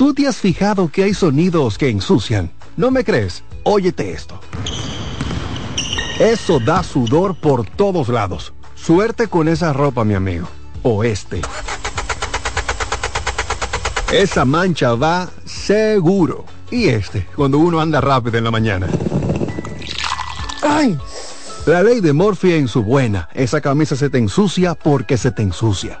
¿Tú te has fijado que hay sonidos que ensucian? ¿No me crees? Óyete esto. Eso da sudor por todos lados. Suerte con esa ropa, mi amigo. O este. Esa mancha va seguro. Y este, cuando uno anda rápido en la mañana. ¡Ay! La ley de Morphy en su buena. Esa camisa se te ensucia porque se te ensucia.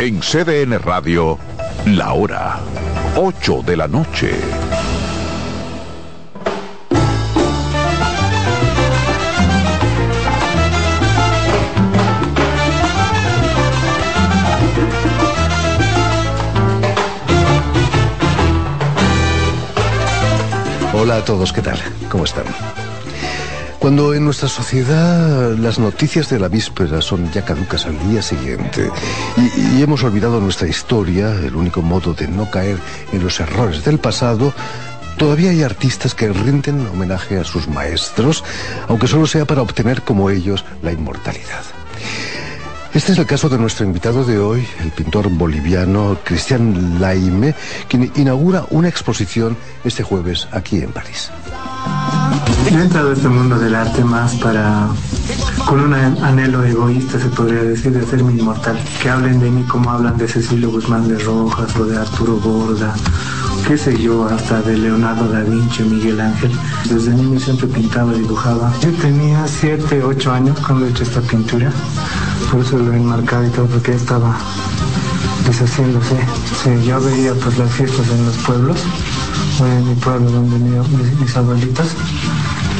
En CDN Radio, la hora 8 de la noche. Hola a todos, ¿qué tal? ¿Cómo están? Cuando en nuestra sociedad las noticias de la víspera son ya caducas al día siguiente y, hemos olvidado nuestra historia, el único modo de no caer en los errores del pasado, todavía hay artistas que rinden homenaje a sus maestros, aunque solo sea para obtener como ellos la inmortalidad. Este es el caso de nuestro invitado de hoy, el pintor boliviano Cristian Laime, quien inaugura una exposición este jueves aquí en París. He entrado a este mundo del arte más para, con un anhelo egoísta, se podría decir, de hacerme inmortal. Que hablen de mí como hablan de Cecilio Guzmán de Rojas o de Arturo Borda, qué sé yo, hasta de Leonardo da Vinci, Miguel Ángel. Desde niño siempre pintaba, dibujaba. Yo tenía 7, 8 años cuando he hecho esta pintura, por eso lo he enmarcado y todo, porque estaba deshaciéndose. Yo veía pues las fiestas en los pueblos, en mi pueblo donde mis, mis abuelitos,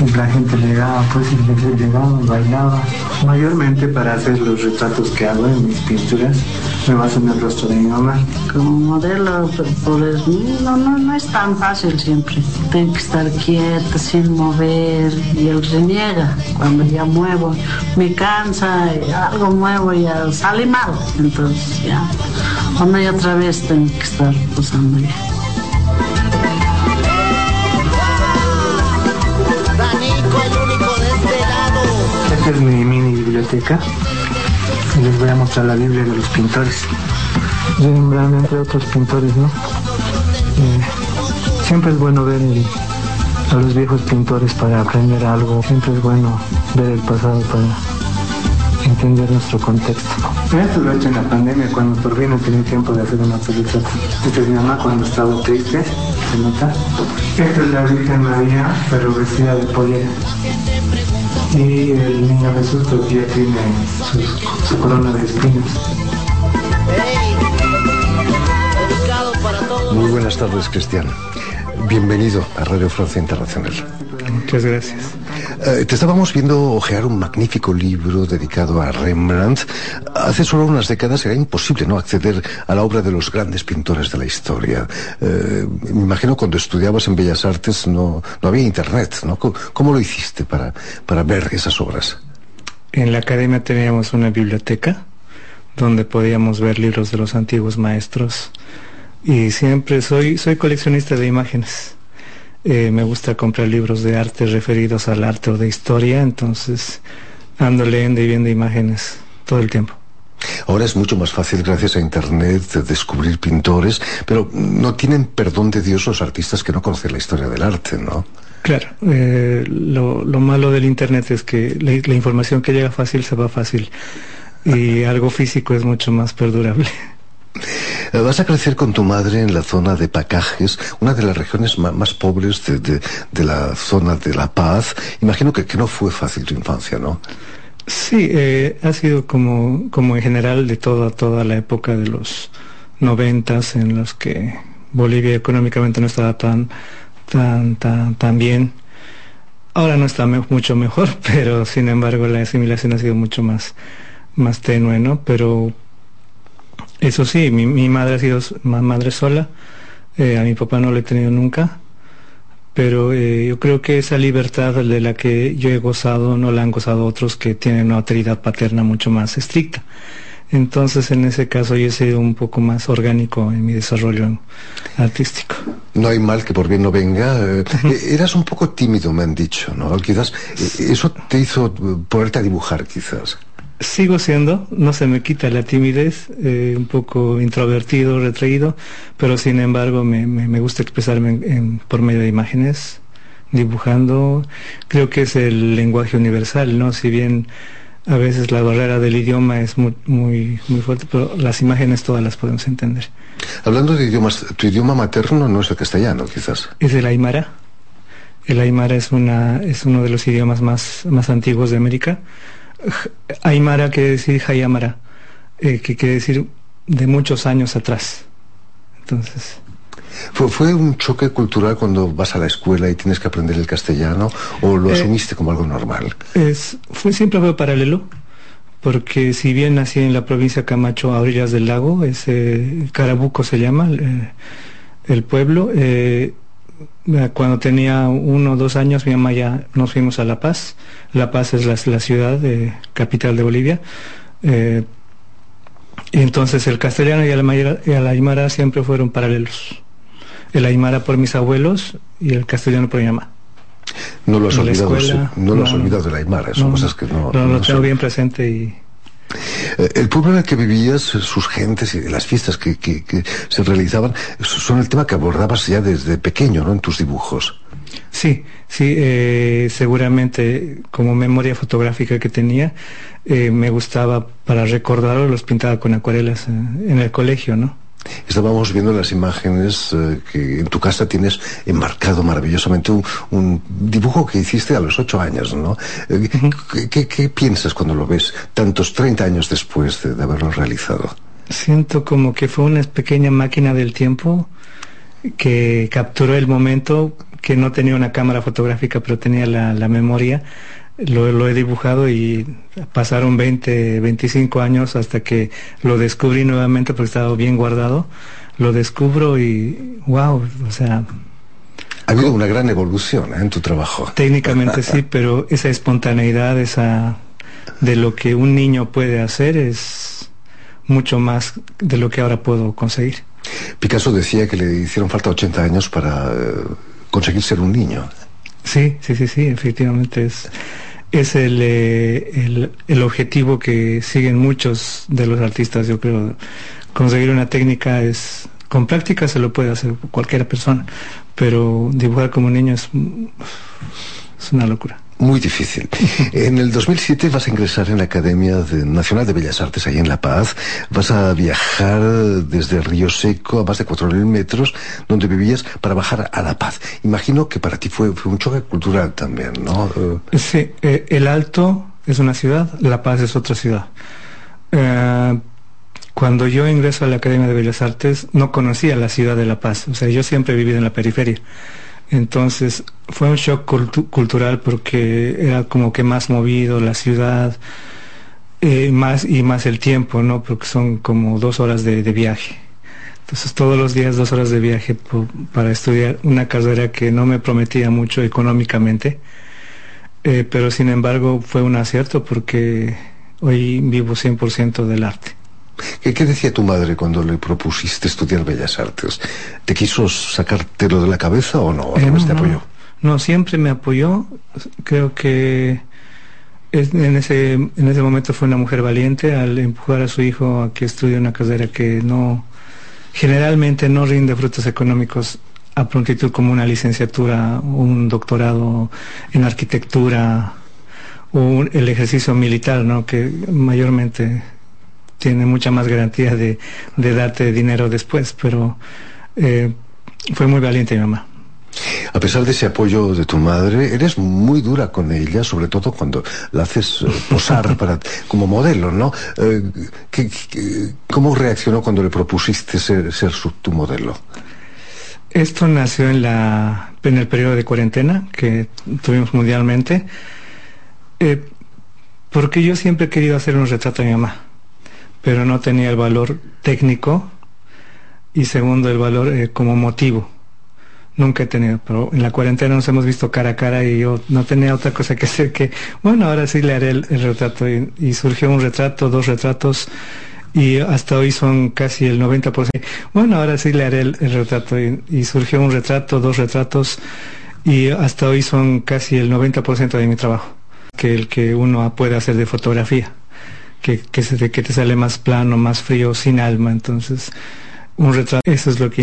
y la gente llegaba, pues y llegaba, bailaba. Mayormente para hacer los retratos que hago en mis pinturas, me baso en el rostro de mi mamá. Como modelo, pues, no, no, no es tan fácil siempre. Tengo que estar quieta, sin mover, y él reniega. Cuando ya muevo, me cansa, y algo muevo ya sale mal. Entonces ya, una y otra vez tengo que estar posando ya. Esta es mi mini biblioteca les voy a mostrar la Biblia de los pintores. Rembrandt, entre otros pintores, ¿no? Eh, siempre es bueno ver a los viejos pintores para aprender algo. Siempre es bueno ver el pasado para entender nuestro contexto. Esto lo he hecho en la pandemia cuando por fin no tenía tiempo de hacer una película. Esta es mi mamá cuando estaba triste, ¿se nota? Esta es la Virgen María, pero vestida de pollera. Y el niño Jesús todavía tiene su, su corona de espinas. Muy buenas tardes, Cristian. Bienvenido a Radio Francia Internacional. Muchas gracias. Eh, te estábamos viendo ojear un magnífico libro dedicado a Rembrandt. Hace solo unas décadas era imposible no acceder a la obra de los grandes pintores de la historia. Eh, me imagino cuando estudiabas en Bellas Artes no, no había internet, ¿no? ¿Cómo, cómo lo hiciste para, para ver esas obras? En la academia teníamos una biblioteca donde podíamos ver libros de los antiguos maestros y siempre soy soy coleccionista de imágenes. Eh, me gusta comprar libros de arte referidos al arte o de historia, entonces ando leyendo y viendo imágenes todo el tiempo. Ahora es mucho más fácil gracias a Internet descubrir pintores, pero no tienen perdón de Dios los artistas que no conocen la historia del arte, ¿no? Claro, eh, lo, lo, malo del Internet es que la, la información que llega fácil se va fácil y algo físico es mucho más perdurable. Vas a crecer con tu madre en la zona de Pacajes, una de las regiones más, pobres de, la zona de La Paz. Imagino que, que, no fue fácil tu infancia, ¿no? Sí, eh, ha sido como, como en general de toda, toda la época de los noventas en los que Bolivia económicamente no estaba tan, tan, tan, tan bien. Ahora no está mucho mejor, pero sin embargo la asimilación ha sido mucho más, más tenue, ¿no? Pero eso sí, mi, mi madre ha sido madre sola, eh, a mi papá no lo he tenido nunca, pero eh, yo creo que esa libertad de la que yo he gozado no la han gozado otros que tienen una autoridad paterna mucho más estricta. Entonces, en ese caso, yo he sido un poco más orgánico en mi desarrollo artístico. No hay mal que por bien no venga. Eh, eras un poco tímido, me han dicho, ¿no? Quizás eso te hizo ponerte a dibujar, quizás. Sigo siendo, no se me quita la timidez, eh, un poco introvertido, retraído, pero sin embargo me, me, me gusta expresarme en, en, por medio de imágenes, dibujando. Creo que es el lenguaje universal, ¿no? Si bien a veces la barrera del idioma es muy, muy, muy fuerte, pero las imágenes todas las podemos entender. Hablando de idiomas, tu idioma materno no es el castellano, quizás. Es el aymara. El aymara es, una, es uno de los idiomas más, más antiguos de América Aymara quiere decir Hayamara, eh, que quiere decir de muchos años atrás. Entonces. ¿Fue, ¿Fue, un choque cultural cuando vas a la escuela y tienes que aprender el castellano o lo eh, asumiste como algo normal? Es, fue, siempre fue paralelo, porque si bien nací en la provincia de Camacho, a orillas del lago, es, eh, Carabuco se llama eh, el pueblo, eh, cuando tenía uno o dos años, mi mamá ya nos fuimos a La Paz. La Paz es la, la ciudad de, capital de Bolivia. Eh, y entonces el castellano y el, aymara, y el aymara siempre fueron paralelos. El aymara por mis abuelos y el castellano por mi mamá. No lo has olvidado, escuela, no, lo has olvidado del aymara, son no, cosas que no... No, lo tengo bien presente y Eh, en el que vivías, sus gentes y las fiestas que, que, que, se realizaban, son el tema que abordabas ya desde pequeño, ¿no? En tus dibujos. Sí, sí, eh, seguramente como memoria fotográfica que tenía, eh, me gustaba para recordarlo, los pintaba con acuarelas eh, en el colegio, ¿no? Estábamos viendo las imágenes eh, que en tu casa tienes enmarcado maravillosamente un, un, dibujo que hiciste a los ocho años, ¿no? Eh, uh -huh. ¿qué, ¿qué, piensas cuando lo ves tantos 30 años después de, de, haberlo realizado? Siento como que fue una pequeña máquina del tiempo que capturó el momento, que no tenía una cámara fotográfica, pero tenía la, la memoria lo, lo, he dibujado y pasaron 20, 25 años hasta que lo descubrí nuevamente porque estaba bien guardado. Lo descubro y wow, o sea... Ha habido una gran evolución ¿eh? en tu trabajo. Técnicamente sí, pero esa espontaneidad, esa de lo que un niño puede hacer es mucho más de lo que ahora puedo conseguir. Picasso decía que le hicieron falta 80 años para eh, conseguir ser un niño. Sí, sí, sí, sí, efectivamente es, es el, eh, el, el, objetivo que siguen muchos de los artistas, yo creo. Conseguir una técnica es, con práctica se lo puede hacer cualquier persona, pero dibujar como niño es, es una locura. Muy difícil. En el 2007 vas a ingresar en la Academia Nacional de Bellas Artes, ahí en La Paz. Vas a viajar desde Río Seco a más de 4.000 metros, donde vivías, para bajar a La Paz. Imagino que para ti fue, un choque cultural también, ¿no? Sí, eh, El Alto es una ciudad, La Paz es otra ciudad. Eh, cuando yo ingreso a la Academia de Bellas Artes, no conocía la ciudad de La Paz. O sea, yo siempre he vivido en la periferia. Entonces fue un shock cultural porque era como que más movido la ciudad eh, más y más el tiempo, ¿no? Porque son como dos horas de, viaje. Entonces todos los días dos horas de viaje para estudiar una carrera que no me prometía mucho económicamente, eh, pero sin embargo fue un acierto porque hoy vivo 100% del arte. ¿Qué, decía tu madre cuando le propusiste estudiar Bellas Artes? ¿Te quiso sacártelo de la cabeza o no? Eh, no te apoyó? No, siempre me apoyó. Creo que en ese, en ese momento fue una mujer valiente al empujar a su hijo a que estudie una carrera que no, generalmente no rinde frutos económicos a prontitud como una licenciatura, un doctorado en arquitectura o el ejercicio militar, ¿no? que mayormente tiene mucha más garantía de, darte dinero después, pero eh, fue muy valiente mi mamá. A pesar de ese apoyo de tu madre, eres muy dura con ella, sobre todo cuando la haces eh, posar para, como modelo, ¿no? Eh, cómo reaccionó cuando le propusiste ser, tu modelo? Esto nació en, la, en el periodo de cuarentena que tuvimos mundialmente, porque yo siempre he querido hacer un retrato de mi mamá pero no tenía el valor técnico y segundo el valor eh, como motivo. Nunca he tenido, pero en la cuarentena nos hemos visto cara a cara y yo no tenía otra cosa que hacer que, bueno, ahora sí le haré el, retrato y, surgió un retrato, dos retratos y hasta hoy son casi el 90%. Bueno, ahora sí le haré el, retrato y, surgió un retrato, dos retratos y hasta hoy son casi el 90% de mi trabajo, que el que uno puede hacer de fotografía que, que, que te sale más plano, más frío, sin alma. Entonces, un retrato, eso es lo que